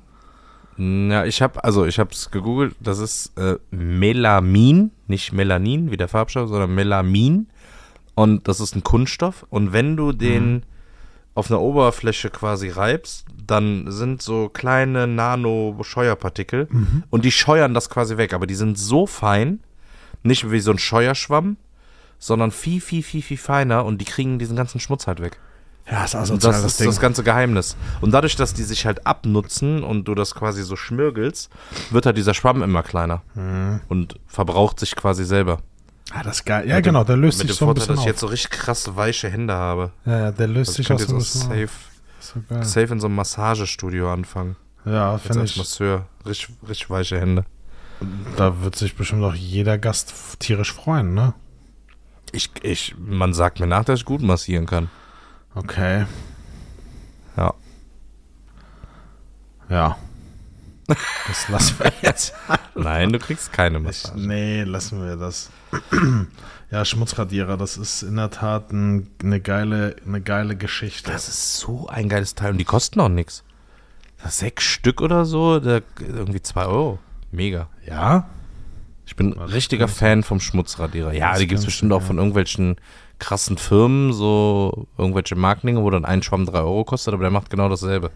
[SPEAKER 2] Ja, ich habe also ich habe es gegoogelt. Das ist äh, Melamin, nicht Melanin wie der Farbstoff, sondern Melamin. Und das ist ein Kunststoff. Und wenn du den auf einer Oberfläche quasi reibst, dann sind so kleine Nano-Scheuerpartikel und die scheuern das quasi weg. Aber die sind so fein, nicht wie so ein Scheuerschwamm, sondern viel, viel, viel, viel feiner und die kriegen diesen ganzen Schmutz halt weg.
[SPEAKER 1] Ja, ist
[SPEAKER 2] Und das ist das ganze Geheimnis. Und dadurch, dass die sich halt abnutzen und du das quasi so schmirgelst, wird halt dieser Schwamm immer kleiner
[SPEAKER 1] Mhm.
[SPEAKER 2] und verbraucht sich quasi selber.
[SPEAKER 1] Ah, das ist geil. Ja,
[SPEAKER 2] Mit
[SPEAKER 1] genau,
[SPEAKER 2] dem,
[SPEAKER 1] der löst
[SPEAKER 2] mit
[SPEAKER 1] sich
[SPEAKER 2] dem
[SPEAKER 1] so ein
[SPEAKER 2] Vorteil,
[SPEAKER 1] bisschen
[SPEAKER 2] dass ich
[SPEAKER 1] auf.
[SPEAKER 2] jetzt so richtig krass weiche Hände habe.
[SPEAKER 1] Ja, ja, der löst
[SPEAKER 2] Also
[SPEAKER 1] sich
[SPEAKER 2] ich
[SPEAKER 1] auch so ein bisschen
[SPEAKER 2] safe,
[SPEAKER 1] So geil.
[SPEAKER 2] safe in so einem Massagestudio anfangen.
[SPEAKER 1] Ja, finde ich.
[SPEAKER 2] Masseur. Richtig, richtig weiche Hände.
[SPEAKER 1] Da wird sich bestimmt auch jeder Gast tierisch freuen, ne?
[SPEAKER 2] Ich, ich, man sagt mir nach, dass ich gut massieren kann.
[SPEAKER 1] Okay.
[SPEAKER 2] Ja.
[SPEAKER 1] Ja. Das lassen wir jetzt.
[SPEAKER 2] Nein, du kriegst keine
[SPEAKER 1] Ich,
[SPEAKER 2] Massage.
[SPEAKER 1] nee, lassen wir das. Ja, Schmutzradierer, das ist in der Tat ein, eine, geile, eine geile Geschichte.
[SPEAKER 2] Das ist so ein geiles Teil und die kosten auch nichts. Sechs Stück oder so, da, irgendwie zwei Euro. Mega.
[SPEAKER 1] ja?
[SPEAKER 2] Ich bin
[SPEAKER 1] Das
[SPEAKER 2] richtiger Fan vom Schmutzradierer. Ja, die gibt es bestimmt auch von irgendwelchen krassen Firmen, so irgendwelche Markendinge, wo dann ein Schwamm drei Euro kostet, aber der macht genau dasselbe.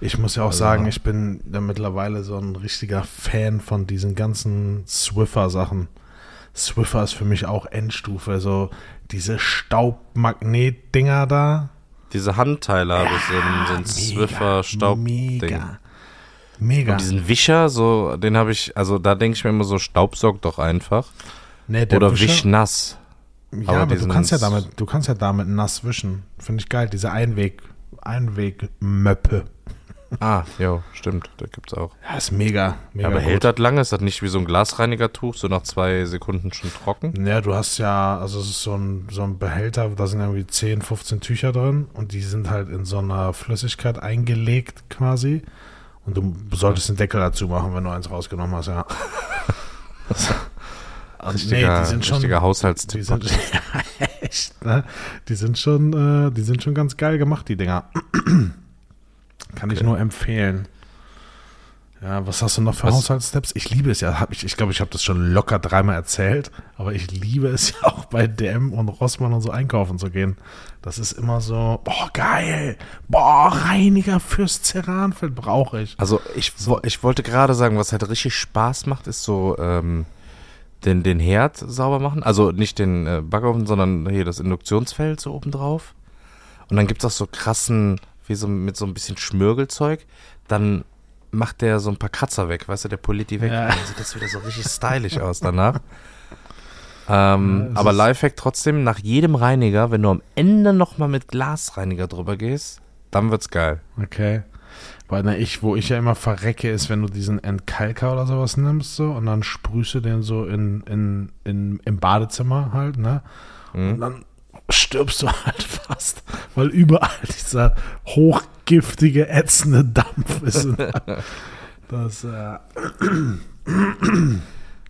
[SPEAKER 1] Ich muss ja auch
[SPEAKER 2] Also-
[SPEAKER 1] sagen, ich bin ja mittlerweile so ein richtiger Fan von diesen ganzen Swiffer-Sachen. Swiffer ist für mich auch Endstufe. So diese Staubmagnet-Dinger da.
[SPEAKER 2] Diese Handteile habe ich, so ein, Swiffer-Staubding.
[SPEAKER 1] Mega. Mega.
[SPEAKER 2] Und diesen Wischer, so, den habe ich, also da denke ich mir immer so, Staubsaugt doch einfach.
[SPEAKER 1] Nee, der
[SPEAKER 2] Oder
[SPEAKER 1] Wischer-
[SPEAKER 2] wisch nass.
[SPEAKER 1] Ja,
[SPEAKER 2] aber
[SPEAKER 1] aber, du kannst ja damit, du kannst ja damit nass wischen. Finde ich geil. Diese Einweg, Einwegmöppe.
[SPEAKER 2] Ah, jo, stimmt, da gibt's auch.
[SPEAKER 1] Ja, ist mega. mega
[SPEAKER 2] aber
[SPEAKER 1] gut.
[SPEAKER 2] hält das lange? Ist das nicht wie so ein Glasreinigertuch, so nach zwei Sekunden schon trocken?
[SPEAKER 1] Ja, du hast ja, also es ist so ein, so ein Behälter, da sind irgendwie 10, 15 Tücher drin und die sind halt in so einer Flüssigkeit eingelegt quasi. Und du solltest den Deckel dazu machen, wenn du eins rausgenommen hast, ja. Und
[SPEAKER 2] Richtiger,
[SPEAKER 1] die sind schon,
[SPEAKER 2] richtiger
[SPEAKER 1] die
[SPEAKER 2] Haushaltstipp.
[SPEAKER 1] sind, ja, echt, ne? Die sind schon, äh, die sind schon ganz geil gemacht, die Dinger. Kann ich
[SPEAKER 2] Okay.
[SPEAKER 1] nur empfehlen. Ja, was hast du noch für
[SPEAKER 2] Was-
[SPEAKER 1] Haushaltstipps? Ich liebe es ja. Hab ich ich glaube, ich habe das schon locker dreimal erzählt, aber ich liebe es ja auch bei DM und Rossmann und so einkaufen zu gehen. Das ist immer so, boah, geil. Boah, Reiniger fürs Ceranfeld brauche ich.
[SPEAKER 2] Also ich, ich wollte gerade sagen, was halt richtig Spaß macht, ist so ähm, den, den Herd sauber machen. Also nicht den äh, Backofen, sondern hier das Induktionsfeld so oben drauf. Und dann gibt es auch so krassen, wie so mit so ein bisschen Schmirgelzeug. Dann macht der so ein paar Kratzer weg, weißt du, der poliert die weg.
[SPEAKER 1] Ja.
[SPEAKER 2] Dann sieht das wieder so richtig stylisch aus danach. Ähm,
[SPEAKER 1] Ja,
[SPEAKER 2] aber Lifehack trotzdem, nach jedem Reiniger, wenn du am Ende nochmal mit Glasreiniger drüber gehst, dann wird's geil.
[SPEAKER 1] Okay. Weil na, ich, wo ich ja immer verrecke, ist, wenn du diesen Entkalker oder sowas nimmst so und dann sprühst du den so in, in, in, im Badezimmer halt, ne?
[SPEAKER 2] Mhm.
[SPEAKER 1] Und dann stirbst du halt fast, weil überall dieser hochgiftige, ätzende Dampf ist. Und das, äh, ähm,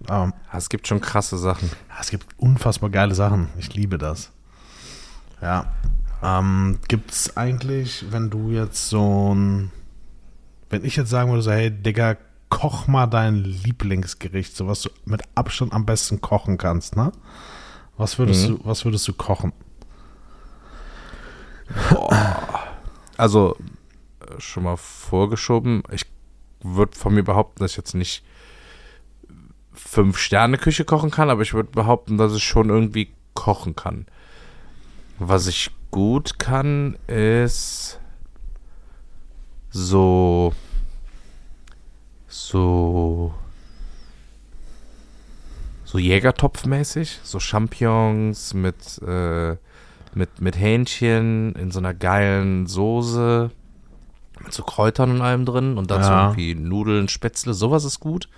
[SPEAKER 2] Ja, Es gibt schon krasse Sachen.
[SPEAKER 1] es gibt unfassbar geile Sachen. Ich liebe das. Ja. Ähm, Gibt es eigentlich, wenn du jetzt so ein, wenn ich jetzt sagen würde, so, hey Digga, koch mal dein Lieblingsgericht, so was du mit Abstand am besten kochen kannst, ne? Was würdest
[SPEAKER 2] mhm.
[SPEAKER 1] du, was würdest du kochen?
[SPEAKER 2] Boah. Also schon mal vorgeschoben, ich würde von mir behaupten, dass ich jetzt nicht fünf Sterne Küche kochen kann, aber ich würde behaupten, dass ich schon irgendwie kochen kann. Was ich gut kann, ist so so so Jägertopfmäßig, so Champignons mit äh, mit mit Hähnchen in so einer geilen Soße mit so Kräutern und allem drin und dazu
[SPEAKER 1] Ja.
[SPEAKER 2] irgendwie Nudeln, Spätzle, sowas ist gut.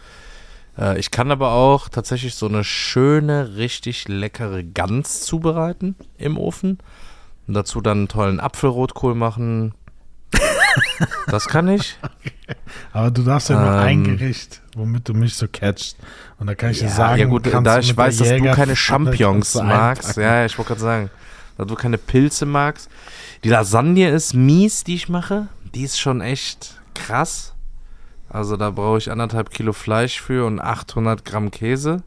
[SPEAKER 2] Äh, ich kann aber auch tatsächlich so eine schöne, richtig leckere Gans zubereiten im Ofen. Und dazu dann einen tollen Apfelrotkohl machen. Das kann ich.
[SPEAKER 1] Aber du darfst ja nur
[SPEAKER 2] Ähm.
[SPEAKER 1] ein Gericht, womit du mich so catchst. Und da kann ich dir
[SPEAKER 2] Ja,
[SPEAKER 1] sagen,
[SPEAKER 2] ja gut, da ich weiß, dass du keine Champignons magst. Ja, ich wollte gerade sagen, dass du keine Pilze magst. Die Lasagne ist mies, die ich mache. Die ist schon echt krass. Also da brauche ich anderthalb Kilo Fleisch für und 800 Gramm Käse.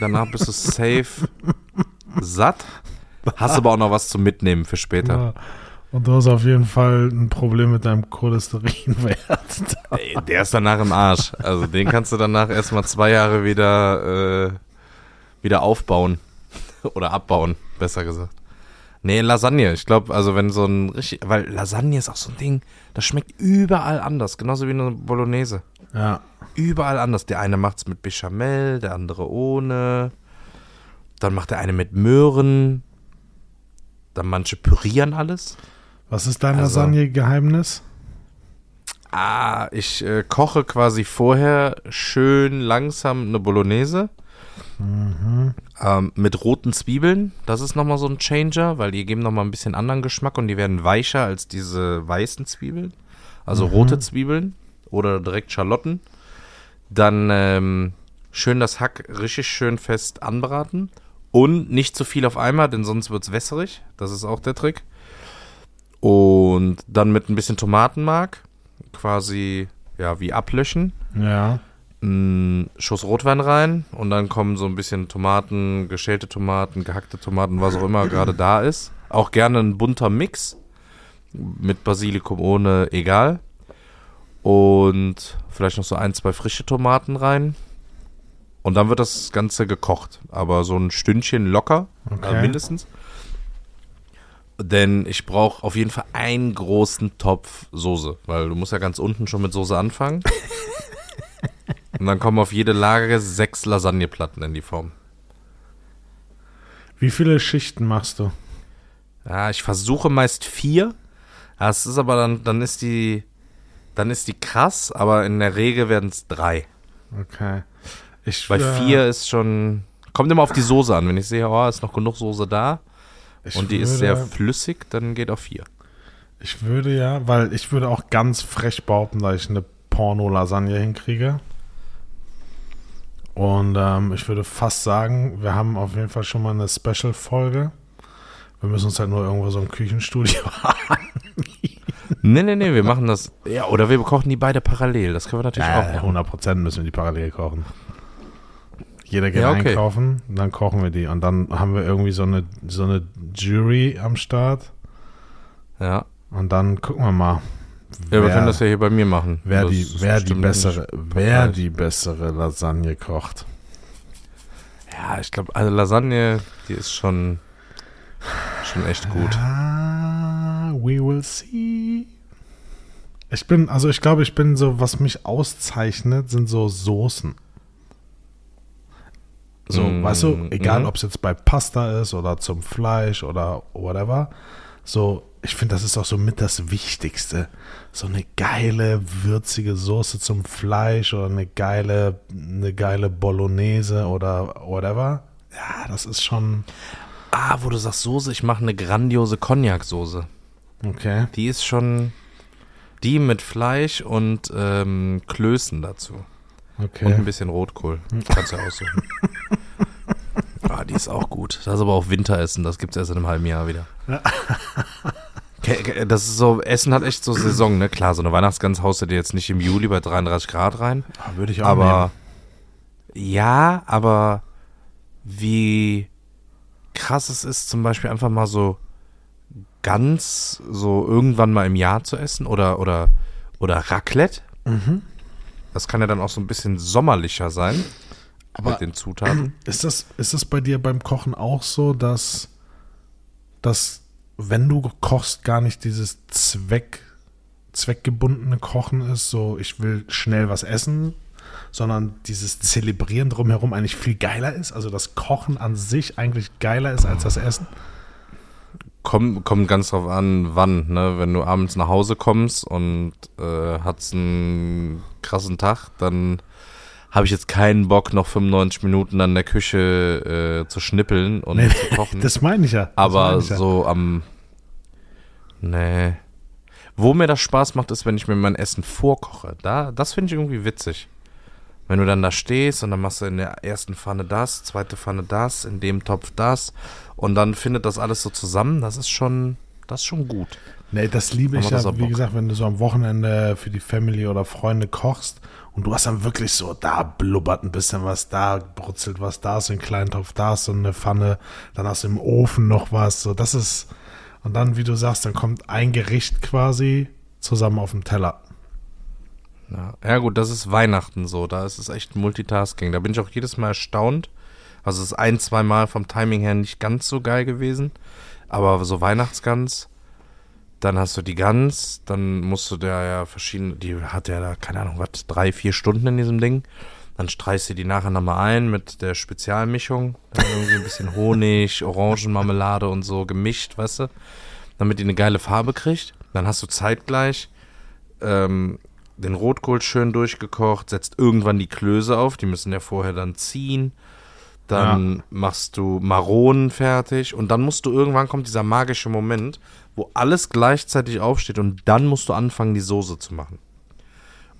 [SPEAKER 2] Danach bist du safe satt. Hast aber auch noch was zum Mitnehmen für später.
[SPEAKER 1] Ja. Und du hast auf jeden Fall ein Problem mit deinem Cholesterinwert.
[SPEAKER 2] Ey, der ist danach im Arsch. Also den kannst du danach erstmal zwei Jahre wieder, äh, wieder aufbauen. Oder abbauen, besser gesagt. Nee, Lasagne. Ich glaube, also wenn so ein richtig, weil Lasagne ist auch so ein Ding, das schmeckt überall anders. Genauso wie eine Bolognese.
[SPEAKER 1] ja.
[SPEAKER 2] Überall anders. Der eine macht's mit Bechamel, der andere ohne. Dann macht der eine mit Möhren. Dann manche pürieren alles.
[SPEAKER 1] Was ist dein
[SPEAKER 2] Also-
[SPEAKER 1] Lasagne-Geheimnis?
[SPEAKER 2] Ah, ich äh, koche quasi vorher schön langsam eine Bolognese. Ähm, mit roten Zwiebeln. Das ist nochmal so ein Changer, weil die geben nochmal ein bisschen anderen Geschmack und die werden weicher als diese weißen Zwiebeln. Also rote Zwiebeln oder direkt Schalotten. Dann ähm, schön das Hack richtig schön fest anbraten. Und nicht zu viel auf einmal, denn sonst wird es wässrig. Das ist auch der Trick. Und dann mit ein bisschen Tomatenmark quasi ja wie ablöschen.
[SPEAKER 1] Ja.
[SPEAKER 2] Einen Schuss Rotwein rein und dann kommen so ein bisschen Tomaten, geschälte Tomaten, gehackte Tomaten, was auch immer gerade da ist. Auch gerne ein bunter Mix mit Basilikum ohne, egal. Und vielleicht noch so ein, zwei frische Tomaten rein. Und dann wird das Ganze gekocht. Aber so ein Stündchen locker,
[SPEAKER 1] Okay.
[SPEAKER 2] äh, mindestens. Denn ich brauche auf jeden Fall einen großen Topf Soße, weil du musst ja ganz unten schon mit Soße anfangen. Und dann kommen auf jede Lage sechs Lasagneplatten in die Form.
[SPEAKER 1] Wie viele Schichten machst du?
[SPEAKER 2] Ja, ich versuche meist vier. Ja, es ist aber dann, dann ist die, dann ist die krass, aber in der Regel werden es drei.
[SPEAKER 1] Okay. Ich,
[SPEAKER 2] Weil
[SPEAKER 1] äh,
[SPEAKER 2] vier ist schon, kommt immer auf die Soße an. Wenn ich sehe, oh, ist noch genug Soße da
[SPEAKER 1] ich
[SPEAKER 2] und die
[SPEAKER 1] würde,
[SPEAKER 2] ist sehr flüssig, dann geht auf vier.
[SPEAKER 1] Ich würde ja, weil ich würde auch ganz frech behaupten, dass ich eine Porno-Lasagne hinkriege. Und ähm, ich würde fast sagen, wir haben auf jeden Fall schon mal eine Special-Folge. Wir müssen uns halt nur irgendwo so ein Küchenstudio
[SPEAKER 2] Nee, nee, nee, wir machen das, ja, oder wir kochen die beide parallel. Das können wir natürlich auch
[SPEAKER 1] Ja,
[SPEAKER 2] machen.
[SPEAKER 1] 100% müssen wir die parallel kochen. Jeder geht
[SPEAKER 2] Ja, okay.
[SPEAKER 1] einkaufen, dann kochen wir die. Und dann haben wir irgendwie so eine, so eine Jury am Start.
[SPEAKER 2] Ja.
[SPEAKER 1] Und dann gucken wir mal,
[SPEAKER 2] Ja, wir
[SPEAKER 1] wer,
[SPEAKER 2] können das ja hier bei mir machen.
[SPEAKER 1] wer,
[SPEAKER 2] Das
[SPEAKER 1] die, wer, die bessere, wer die bessere Lasagne kocht.
[SPEAKER 2] Ja, ich glaube, also Lasagne, die ist schon, schon echt gut.
[SPEAKER 1] Ah, we will see. Ich bin, also ich glaube, ich bin so, was mich auszeichnet, sind so Soßen. So,
[SPEAKER 2] Mm,
[SPEAKER 1] weißt du, egal
[SPEAKER 2] mhm.
[SPEAKER 1] ob es jetzt bei Pasta ist oder zum Fleisch oder whatever. So, ich finde, das ist auch so mit das Wichtigste. So eine geile, würzige Soße zum Fleisch oder eine geile, eine geile Bolognese oder whatever. Ja, das ist schon
[SPEAKER 2] Ah, wo du sagst Soße, ich mache eine grandiose Cognac-Soße.
[SPEAKER 1] okay.
[SPEAKER 2] Die ist schon, die mit Fleisch und ähm, Klößen dazu. Und ein
[SPEAKER 1] Okay.
[SPEAKER 2] bisschen Rotkohl. Kannst du ja aussuchen. ah, die ist auch gut. Das ist aber auch Winteressen, das gibt's erst in einem halben Jahr wieder. Das ist so, Essen hat echt so Saison, ne? Klar, so eine Weihnachtsgans haust du dir jetzt nicht im Juli bei 33 Grad rein.
[SPEAKER 1] Ah, Würde ich auch
[SPEAKER 2] Aber ja, aber wie krass es ist, zum Beispiel einfach mal so Gans so irgendwann mal im Jahr zu essen oder, oder, oder Raclette.
[SPEAKER 1] Mhm.
[SPEAKER 2] Das kann ja dann auch so ein bisschen sommerlicher sein
[SPEAKER 1] Aber
[SPEAKER 2] mit den Zutaten.
[SPEAKER 1] Ist das, ist das bei dir beim Kochen auch so, dass, dass wenn du kochst, gar nicht dieses Zweck, zweckgebundene Kochen ist, so ich will schnell was essen, sondern dieses Zelebrieren drumherum eigentlich viel geiler ist? Also das Kochen an sich eigentlich geiler ist als das Essen?
[SPEAKER 2] Kommt, kommt ganz drauf an, wann, ne? Wenn du abends nach Hause kommst und äh, hast einen krassen Tag, dann habe ich jetzt keinen Bock, noch 95 Minuten an der Küche äh, zu schnippeln und
[SPEAKER 1] Nee,
[SPEAKER 2] zu kochen.
[SPEAKER 1] Das meine ich ja.
[SPEAKER 2] Aber
[SPEAKER 1] ich ja.
[SPEAKER 2] so am. Nee. Wo mir das Spaß macht, ist, wenn ich mir mein Essen vorkoche. Da, das finde ich irgendwie witzig. Wenn du dann da stehst und dann machst du in der ersten Pfanne das, zweite Pfanne das, in dem Topf das und dann findet das alles so zusammen, das ist schon, das ist schon gut.
[SPEAKER 1] Nee, das liebe ich ja, wie
[SPEAKER 2] Bock.
[SPEAKER 1] gesagt, wenn du so am Wochenende für die Family oder Freunde kochst und du hast dann wirklich so, da blubbert ein bisschen was, da brutzelt was, da ist ein Kleintopf, da ist so eine Pfanne, dann hast du im Ofen noch was, so das ist, und dann, wie du sagst, dann kommt ein Gericht quasi zusammen auf dem Teller.
[SPEAKER 2] Ja. ja gut, das ist Weihnachten so, da ist es echt Multitasking. Da bin ich auch jedes Mal erstaunt. Also es ist ein, zwei Mal vom Timing her nicht ganz so geil gewesen, aber so Weihnachtsgans, dann hast du die Gans, dann musst du da ja verschiedene, die hat ja da, keine Ahnung, was, drei, vier Stunden in diesem Ding. Dann streichst du die nachher nochmal ein mit der Spezialmischung. Dann irgendwie ein bisschen Honig, Orangenmarmelade und so gemischt, weißt du? Damit die eine geile Farbe kriegt. Dann hast du zeitgleich ähm, den Rotkohl schön durchgekocht, setzt irgendwann die Klöße auf, die müssen ja vorher dann ziehen. Dann machst du Maronen fertig und dann musst du irgendwann kommt dieser magische Moment, wo alles gleichzeitig aufsteht und dann musst du anfangen, die Soße zu machen.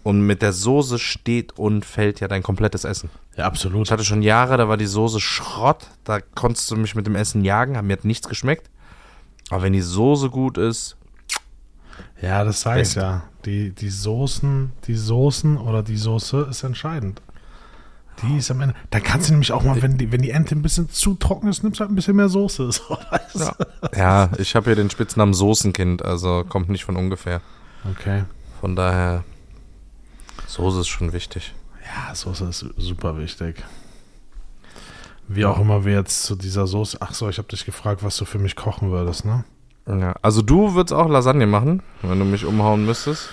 [SPEAKER 2] Und mit der Soße steht und fällt ja dein komplettes Essen.
[SPEAKER 1] Ja, absolut.
[SPEAKER 2] Ich hatte schon Jahre, da war die Soße Schrott, da konntest du mich mit dem Essen jagen, mir hat nichts geschmeckt. Aber wenn die Soße gut ist,
[SPEAKER 1] Ja, das sage ich
[SPEAKER 2] Beste.
[SPEAKER 1] ja. Die, die Soßen, die Soßen oder die Soße ist entscheidend. Die ist am Ende. Dann kannst du nämlich auch mal, wenn die, wenn die Ente ein bisschen zu trocken ist, nimmst du halt ein bisschen mehr Soße. So?
[SPEAKER 2] Ja, ja ich habe hier den Spitznamen Soßenkind, also kommt nicht von ungefähr.
[SPEAKER 1] Okay.
[SPEAKER 2] Von daher, Soße ist schon wichtig.
[SPEAKER 1] Ja, Soße ist super wichtig. Wie auch immer wir jetzt zu dieser Soße. Ach so, ich habe dich gefragt, was du für mich kochen würdest, ne?
[SPEAKER 2] Ja, also du würdest auch Lasagne machen, wenn du mich umhauen müsstest.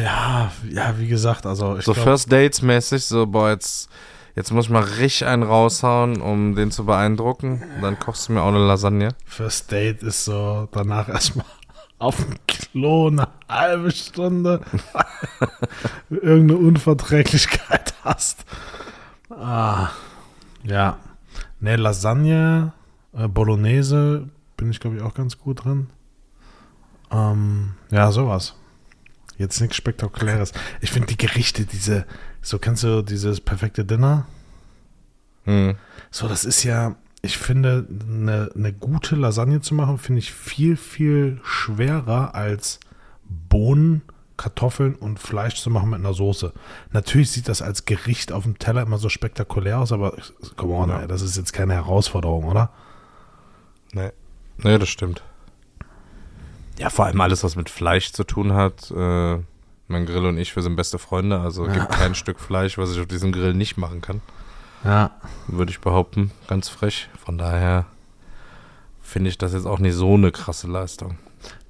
[SPEAKER 1] Ja, ja, wie gesagt, also ich
[SPEAKER 2] So
[SPEAKER 1] glaub,
[SPEAKER 2] First Dates mäßig, so boah, jetzt, jetzt muss ich mal richtig einen raushauen, um den zu beeindrucken. Dann kochst du mir auch eine Lasagne.
[SPEAKER 1] First Date ist so danach erstmal auf dem Klo eine halbe Stunde irgendeine Unverträglichkeit hast. Ah, ja. Ne, Lasagne, äh, Bolognese bin ich, glaube ich, auch ganz gut drin. Ähm, ja, sowas. Jetzt nichts Spektakuläres. Ich finde die Gerichte, diese, so kennst du dieses perfekte Dinner?
[SPEAKER 2] Hm.
[SPEAKER 1] So, das ist ja, ich finde, eine, eine gute Lasagne zu machen, finde ich viel, viel schwerer als Bohnen, Kartoffeln und Fleisch zu machen mit einer Soße. Natürlich sieht das als Gericht auf dem Teller immer so spektakulär aus, aber come on,
[SPEAKER 2] Ja.
[SPEAKER 1] ey, das ist jetzt keine Herausforderung, oder?
[SPEAKER 2] Nee. Nee, das stimmt. Ja, vor allem alles, was mit Fleisch zu tun hat. Äh, mein Grill und ich, wir sind beste Freunde, also
[SPEAKER 1] Ja.
[SPEAKER 2] gibt kein Stück Fleisch, was ich auf diesem Grill nicht machen kann.
[SPEAKER 1] Ja.
[SPEAKER 2] Würde ich behaupten, ganz frech. Von daher finde ich das jetzt auch nicht so eine krasse Leistung.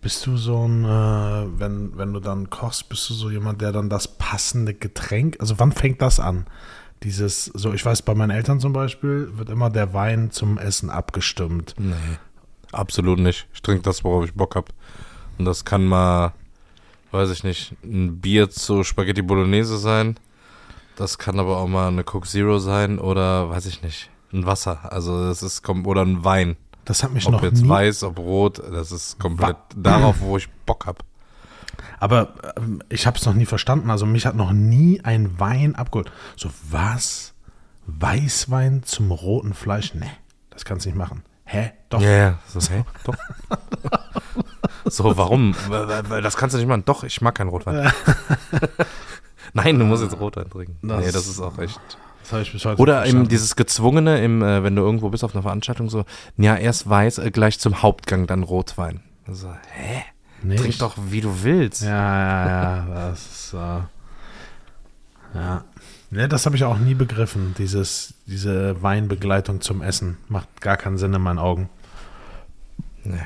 [SPEAKER 1] Bist du so ein, äh, wenn, wenn du dann kochst, bist du so jemand, der dann das passende Getränk, also wann fängt das an? Dieses, so ich weiß, bei meinen Eltern zum Beispiel wird immer der Wein zum Essen abgestimmt.
[SPEAKER 2] Nee. Absolut nicht. Ich trinke das, worauf ich Bock habe. Und das kann mal, weiß ich nicht, ein Bier zu Spaghetti Bolognese sein. Das kann aber auch mal eine Coke Zero sein oder, weiß ich nicht, ein Wasser. Also das ist, oder ein Wein.
[SPEAKER 1] Das hat mich
[SPEAKER 2] Ob
[SPEAKER 1] noch
[SPEAKER 2] jetzt
[SPEAKER 1] nie
[SPEAKER 2] weiß, ob rot, das ist komplett darauf, wo ich Bock habe.
[SPEAKER 1] Aber ähm, ich habe es noch nie verstanden. Also mich hat noch nie ein Wein abgeholt. So was? Weißwein zum roten Fleisch? Nee, das kannst du nicht machen. Hä? Doch.
[SPEAKER 2] Ja, ja. So, hä? Doch. so, warum? Das kannst du nicht machen. Doch, ich mag keinen Rotwein. Nein, du musst jetzt Rotwein trinken.
[SPEAKER 1] Das-
[SPEAKER 2] nee, das ist auch echt.
[SPEAKER 1] Das habe ich bis heute
[SPEAKER 2] Oder
[SPEAKER 1] nicht
[SPEAKER 2] eben dieses gezwungene, im, äh, wenn du irgendwo bist auf einer Veranstaltung, so, ja, erst weiß, äh, gleich zum Hauptgang dann Rotwein. Also, hä?
[SPEAKER 1] Nee,
[SPEAKER 2] Trink doch, wie du willst.
[SPEAKER 1] Ja, ja, ja, das ist, äh, ja. Ne, das habe ich auch nie begriffen, dieses, diese Weinbegleitung zum Essen. Macht gar keinen Sinn in meinen Augen.
[SPEAKER 2] Nee.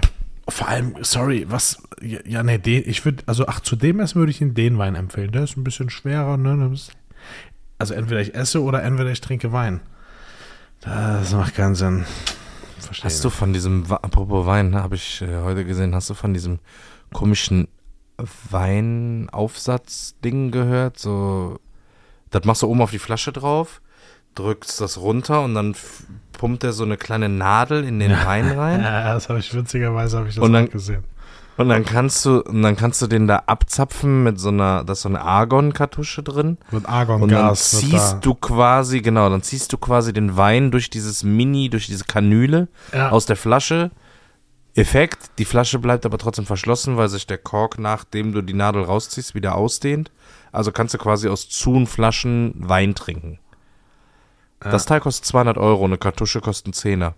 [SPEAKER 1] Vor allem, sorry, was, ja, ja nee, den, ich würde, also, ach, zu dem Essen würde ich Ihnen den Wein empfehlen. Der ist ein bisschen schwerer, ne? Also, entweder ich esse oder entweder ich trinke Wein. Das macht keinen Sinn. Verstehe
[SPEAKER 2] Hast du von diesem, apropos Wein, habe ich äh, heute gesehen, hast du von diesem komischen Weinaufsatz-Ding gehört? So, das machst du oben auf die Flasche drauf, drückst das runter und dann pumpt er so eine kleine Nadel in den Wein rein.
[SPEAKER 1] Ja, das habe ich witzigerweise habe ich das
[SPEAKER 2] Und dann-
[SPEAKER 1] auch gesehen.
[SPEAKER 2] Und dann kannst du, und dann kannst du den da abzapfen mit so einer, da ist so eine Argon-Kartusche drin.
[SPEAKER 1] Mit
[SPEAKER 2] Und dann ziehst
[SPEAKER 1] da-
[SPEAKER 2] du quasi, genau, dann ziehst du quasi den Wein durch dieses Mini, durch diese Kanüle
[SPEAKER 1] ja,
[SPEAKER 2] aus der Flasche. Effekt, die Flasche bleibt aber trotzdem verschlossen, weil sich der Kork, nachdem du die Nadel rausziehst, wieder ausdehnt. Also kannst du quasi aus Zun Flaschen Wein trinken.
[SPEAKER 1] Ja.
[SPEAKER 2] Das Teil kostet 200 Euro, eine Kartusche kostet einen Zehner.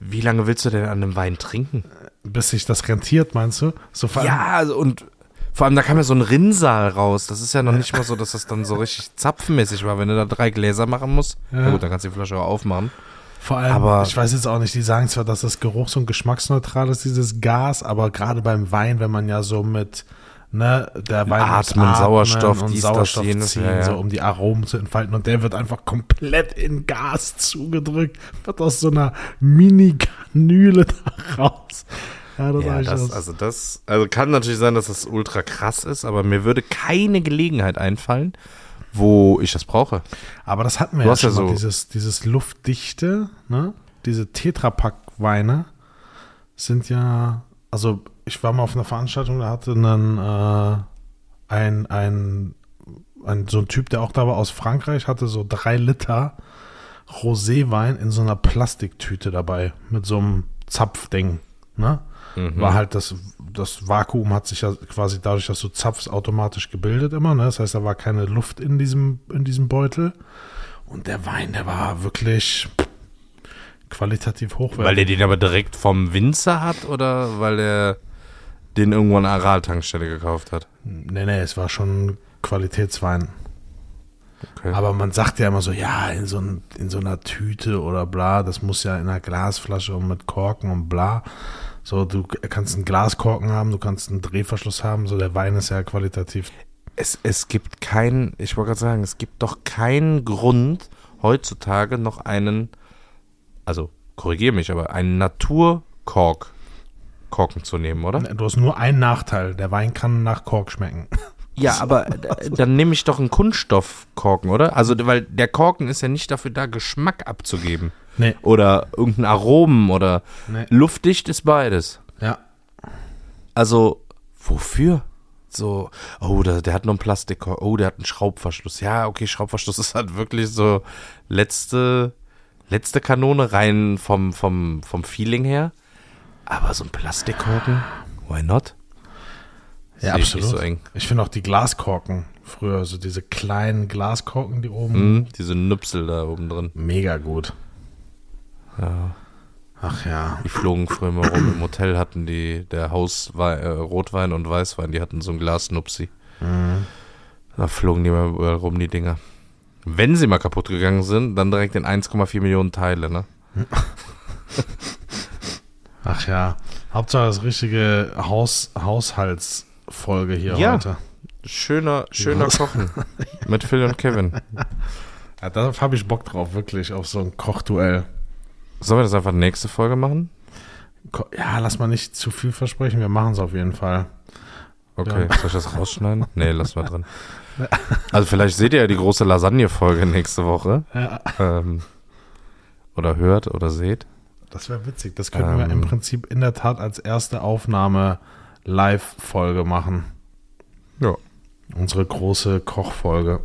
[SPEAKER 2] Wie lange willst du denn an einem Wein trinken?
[SPEAKER 1] bis sich das rentiert, meinst du? So
[SPEAKER 2] Ja, also und vor allem, da kam ja so ein Rinnsal raus. Das ist ja noch nicht mal so, dass das dann so richtig zapfenmäßig war, wenn du da drei Gläser machen musst.
[SPEAKER 1] Ja.
[SPEAKER 2] Na gut, dann kannst du die Flasche auch aufmachen.
[SPEAKER 1] Vor allem,
[SPEAKER 2] Aber-
[SPEAKER 1] ich weiß jetzt auch nicht, die sagen zwar, dass das geruchs- und geschmacksneutral ist, dieses Gas, aber gerade beim Wein, wenn man ja so mit, ne, der Wein muss
[SPEAKER 2] Atmen, Sauerstoff,
[SPEAKER 1] und
[SPEAKER 2] dies, das,
[SPEAKER 1] Sauerstoff
[SPEAKER 2] jenes,
[SPEAKER 1] ziehen,
[SPEAKER 2] ja, ja.
[SPEAKER 1] so um die Aromen zu entfalten und der wird einfach komplett in Gas zugedrückt, wird aus so einer Mini-Kanüle da raus. Ja, das
[SPEAKER 2] Ja, das,
[SPEAKER 1] das.
[SPEAKER 2] also das, also kann natürlich sein, dass das ultra krass ist, aber mir würde keine Gelegenheit einfallen, wo ich das brauche.
[SPEAKER 1] Aber das hatten wir
[SPEAKER 2] Du
[SPEAKER 1] ja
[SPEAKER 2] hast ja
[SPEAKER 1] schon mal,
[SPEAKER 2] so-
[SPEAKER 1] dieses, dieses Luftdichte, ne? Diese Tetrapack-Weine sind ja, also ich war mal auf einer Veranstaltung, da hatte einen, äh, ein, ein, ein, so ein Typ, der auch da war aus Frankreich, hatte so drei Liter Roséwein in so einer Plastiktüte dabei, mit so einem Zapfding, ne?
[SPEAKER 2] Mhm.
[SPEAKER 1] War halt das, das Vakuum hat sich ja quasi dadurch, dass du zapfst, automatisch gebildet immer. Ne? Das heißt, da war keine Luft in diesem, in diesem Beutel. Und der Wein, der war wirklich qualitativ hochwertig.
[SPEAKER 2] Weil der den aber direkt vom Winzer hat oder weil der den irgendwo an einer Aral-Tankstelle gekauft hat?
[SPEAKER 1] nee, nee, es war schon Qualitätswein.
[SPEAKER 2] Okay.
[SPEAKER 1] Aber man sagt ja immer so, ja, in so, in so einer Tüte oder bla, das muss ja in einer Glasflasche und mit Korken und bla. So, du kannst einen Glaskorken haben, du kannst einen Drehverschluss haben, so der Wein ist ja qualitativ.
[SPEAKER 2] es, es gibt keinen, ich wollte gerade sagen, es gibt doch keinen Grund, heutzutage noch einen, also korrigiere mich, aber einen Naturkork Korken zu nehmen, oder?
[SPEAKER 1] Du hast nur einen Nachteil, der Wein kann nach Kork schmecken.
[SPEAKER 2] Ja, aber äh, dann nehme ich doch einen Kunststoffkorken, oder? Also, weil der Korken ist ja nicht dafür da, Geschmack abzugeben.
[SPEAKER 1] Nee,
[SPEAKER 2] Oder irgendein Aromen oder
[SPEAKER 1] nee.
[SPEAKER 2] luftdicht ist beides.
[SPEAKER 1] Ja.
[SPEAKER 2] Also, wofür? So, oh, der, der hat noch einen Plastikkork, oh, der hat einen Schraubverschluss. Ja, okay, Schraubverschluss ist halt wirklich so letzte, letzte Kanone rein vom, vom, vom Feeling her. Aber so ein Plastikkorken, why not?
[SPEAKER 1] Ja,
[SPEAKER 2] Sehe ich
[SPEAKER 1] absolut.
[SPEAKER 2] so eng.
[SPEAKER 1] Ich finde auch die Glaskorken früher, so diese kleinen Glaskorken, die oben,
[SPEAKER 2] Mhm, diese Nüpsel da oben drin.
[SPEAKER 1] mega gut.
[SPEAKER 2] Ja.
[SPEAKER 1] Ach ja.
[SPEAKER 2] Die flogen früher mal rum. Im Hotel hatten die, der Hauswein, äh, Rotwein und Weißwein, die hatten so ein Glas Nupsi.
[SPEAKER 1] Mhm.
[SPEAKER 2] Da flogen die mal überall rum, die Dinger. Wenn sie mal kaputt gegangen sind, dann direkt in 1,4 Millionen Teile, ne?
[SPEAKER 1] Ach ja. Hauptsache das richtige Haus, Haushaltsfolge hier
[SPEAKER 2] Ja.
[SPEAKER 1] heute.
[SPEAKER 2] Schöner, schöner? Kochen. Mit Phil und Kevin.
[SPEAKER 1] Ja, da habe ich Bock drauf, wirklich, auf so ein Kochduell.
[SPEAKER 2] Sollen wir das einfach nächste Folge machen?
[SPEAKER 1] Ja, lass mal nicht zu viel versprechen, wir machen es auf jeden Fall.
[SPEAKER 2] Okay,
[SPEAKER 1] Ja.
[SPEAKER 2] soll ich das rausschneiden? Nee, lass mal drin. Also vielleicht seht ihr ja die große Lasagne-Folge nächste Woche.
[SPEAKER 1] Ja.
[SPEAKER 2] Ähm, oder hört oder seht.
[SPEAKER 1] Das wäre witzig. Das könnten wir
[SPEAKER 2] Ähm.
[SPEAKER 1] im Prinzip in der Tat als erste Aufnahme Live-Folge machen.
[SPEAKER 2] Ja.
[SPEAKER 1] Unsere große Kochfolge.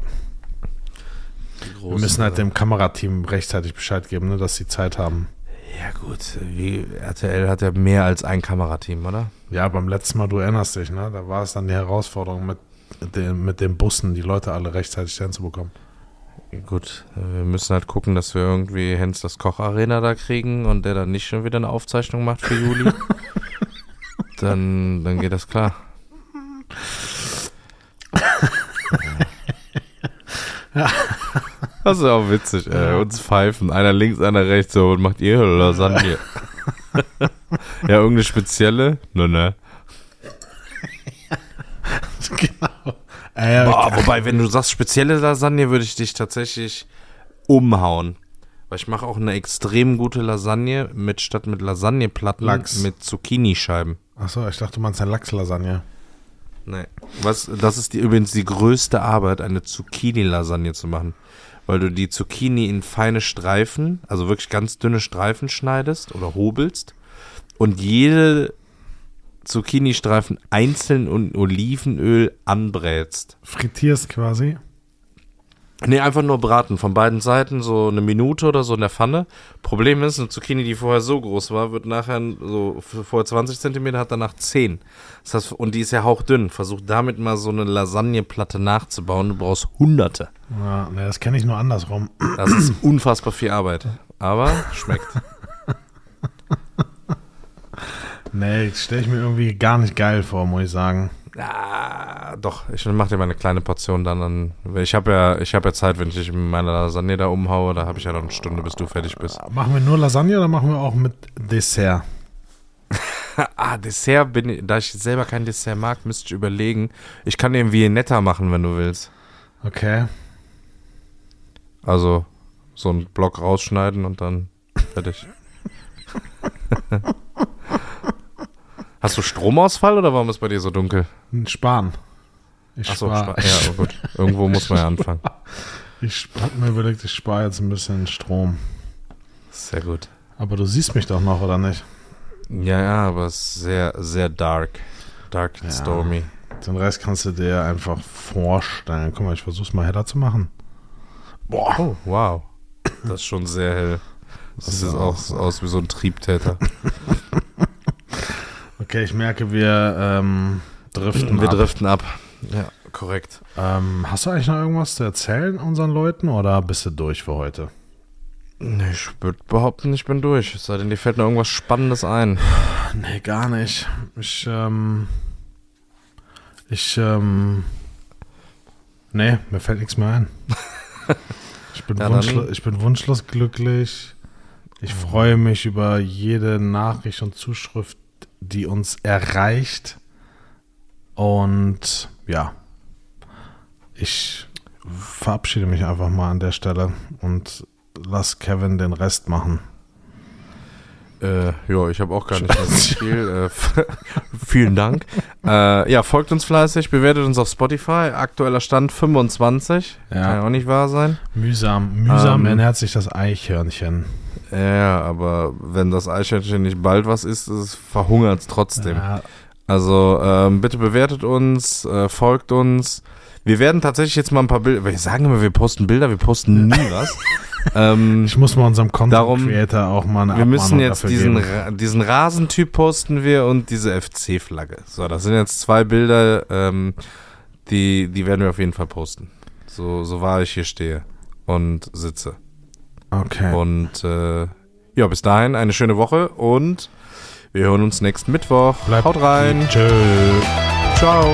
[SPEAKER 1] Wir müssen halt dem Kamerateam rechtzeitig Bescheid geben, ne, dass sie Zeit haben.
[SPEAKER 2] Ja gut, wie RTL hat ja mehr als ein Kamerateam, oder?
[SPEAKER 1] Ja, beim letzten Mal, du erinnerst dich, ne? Da war es dann die Herausforderung mit den, mit den Bussen, die Leute alle rechtzeitig hinzubekommen.
[SPEAKER 2] Gut, wir müssen halt gucken, dass wir irgendwie Hens das Kocharena da kriegen und der dann nicht schon wieder eine Aufzeichnung macht für Juli. dann, dann geht das klar. Das ist auch witzig, ey. Uns pfeifen. Einer links, einer rechts so und macht ihr Lasagne. ja, irgendeine spezielle? Ne, ne.
[SPEAKER 1] genau.
[SPEAKER 2] Äh, Boah, wobei, wenn du sagst spezielle Lasagne, würde ich dich tatsächlich umhauen. Weil ich mache auch eine extrem gute Lasagne mit statt mit Lasagneplatten
[SPEAKER 1] Lachs.
[SPEAKER 2] mit Zucchini-Scheiben.
[SPEAKER 1] Achso, ich dachte, du meinst eine Lachslasagne.
[SPEAKER 2] Nee. Was, das ist die, übrigens die größte Arbeit, eine Zucchini-Lasagne zu machen. Weil du die Zucchini in feine Streifen, also wirklich ganz dünne Streifen schneidest oder hobelst und jede Zucchini-Streifen einzeln in Olivenöl anbrätst.
[SPEAKER 1] Frittierst quasi.
[SPEAKER 2] Nee, einfach nur braten. Von beiden Seiten so eine Minute oder so in der Pfanne. Problem ist, eine Zucchini, die vorher so groß war, wird nachher so vorher 20 Zentimeter, hat danach 10. Das heißt, und die ist ja hauchdünn. Versuch damit mal so eine Lasagneplatte nachzubauen. Du brauchst Hunderte.
[SPEAKER 1] Ja, nee, das kenne ich nur andersrum.
[SPEAKER 2] Das ist unfassbar viel Arbeit. Aber schmeckt.
[SPEAKER 1] nee, stelle ich mir irgendwie gar nicht geil vor, muss ich sagen.
[SPEAKER 2] Ah, doch, ich mache dir mal eine kleine Portion dann. dann ich habe ja, ich habe ja Zeit, wenn ich dich mit meiner Lasagne da umhaue, da habe ich ja noch eine Stunde, bis du fertig bist.
[SPEAKER 1] Machen wir nur Lasagne oder machen wir auch mit Dessert?
[SPEAKER 2] ah, Dessert bin ich, da ich selber kein Dessert mag, müsste ich überlegen. Ich kann irgendwie netter machen, wenn du willst.
[SPEAKER 1] Okay.
[SPEAKER 2] Also so einen Block rausschneiden und dann fertig. Hast du Stromausfall oder warum ist bei dir so dunkel?
[SPEAKER 1] Sparen.
[SPEAKER 2] Ich Achso, spar ja, oh gut. Irgendwo muss man ja anfangen.
[SPEAKER 1] Ich habe mir überlegt, ich spare jetzt ein bisschen Strom.
[SPEAKER 2] Sehr gut.
[SPEAKER 1] Aber du siehst mich doch noch, oder nicht?
[SPEAKER 2] Ja, ja, aber es ist sehr, sehr dark. Dark and ja, stormy.
[SPEAKER 1] Den Rest kannst du dir einfach vorstellen. Guck mal, ich versuch's mal heller zu machen.
[SPEAKER 2] Boah. Oh, wow. Das ist schon sehr hell. Das, das sieht auch aus wie so ein Triebtäter.
[SPEAKER 1] Okay, ich merke, wir ähm, driften
[SPEAKER 2] wir ab. Wir driften ab. Ja, korrekt.
[SPEAKER 1] Ähm, hast du eigentlich noch irgendwas zu erzählen unseren Leuten oder bist du durch für heute?
[SPEAKER 2] Nee, ich würde behaupten, ich bin durch. Es sei denn, dir fällt noch irgendwas Spannendes ein.
[SPEAKER 1] Nee, gar nicht. Ich, ähm. Ich, ähm. Nee, mir fällt nichts mehr ein. Ich bin, ja, wunschlos, ich bin wunschlos glücklich. Ich freue mich über jede Nachricht und Zuschrift, die uns erreicht. Und ja, ich verabschiede mich einfach mal an der Stelle und lass Kevin den Rest machen.
[SPEAKER 2] Äh, ja, ich habe auch gar nicht mehr so viel. Äh, vielen Dank. Äh, ja, folgt uns fleißig, bewertet uns auf Spotify. Aktueller Stand 25. Ja. Kann ja auch nicht wahr sein.
[SPEAKER 1] Mühsam, mühsam ähm, ernährt sich das Eichhörnchen.
[SPEAKER 2] Ja, aber wenn das Eichhörnchen nicht bald was ist, verhungert es trotzdem. Ja. Also ähm, bitte bewertet uns, äh, folgt uns. Wir werden tatsächlich jetzt mal ein paar Bilder. Wir sagen immer, wir posten Bilder, wir posten nie was.
[SPEAKER 1] ähm, ich muss mal unserem Content Creator auch mal eine
[SPEAKER 2] Wir müssen jetzt diesen, Ra diesen Rasentyp posten wir und diese FC-Flagge. So, das sind jetzt zwei Bilder, ähm, die, die werden wir auf jeden Fall posten. So, so wahr ich hier stehe und sitze.
[SPEAKER 1] Okay.
[SPEAKER 2] Und äh, ja, bis dahin eine schöne Woche und wir hören uns nächsten Mittwoch.
[SPEAKER 1] Bleibt Haut rein.
[SPEAKER 2] Tschö. Ciao.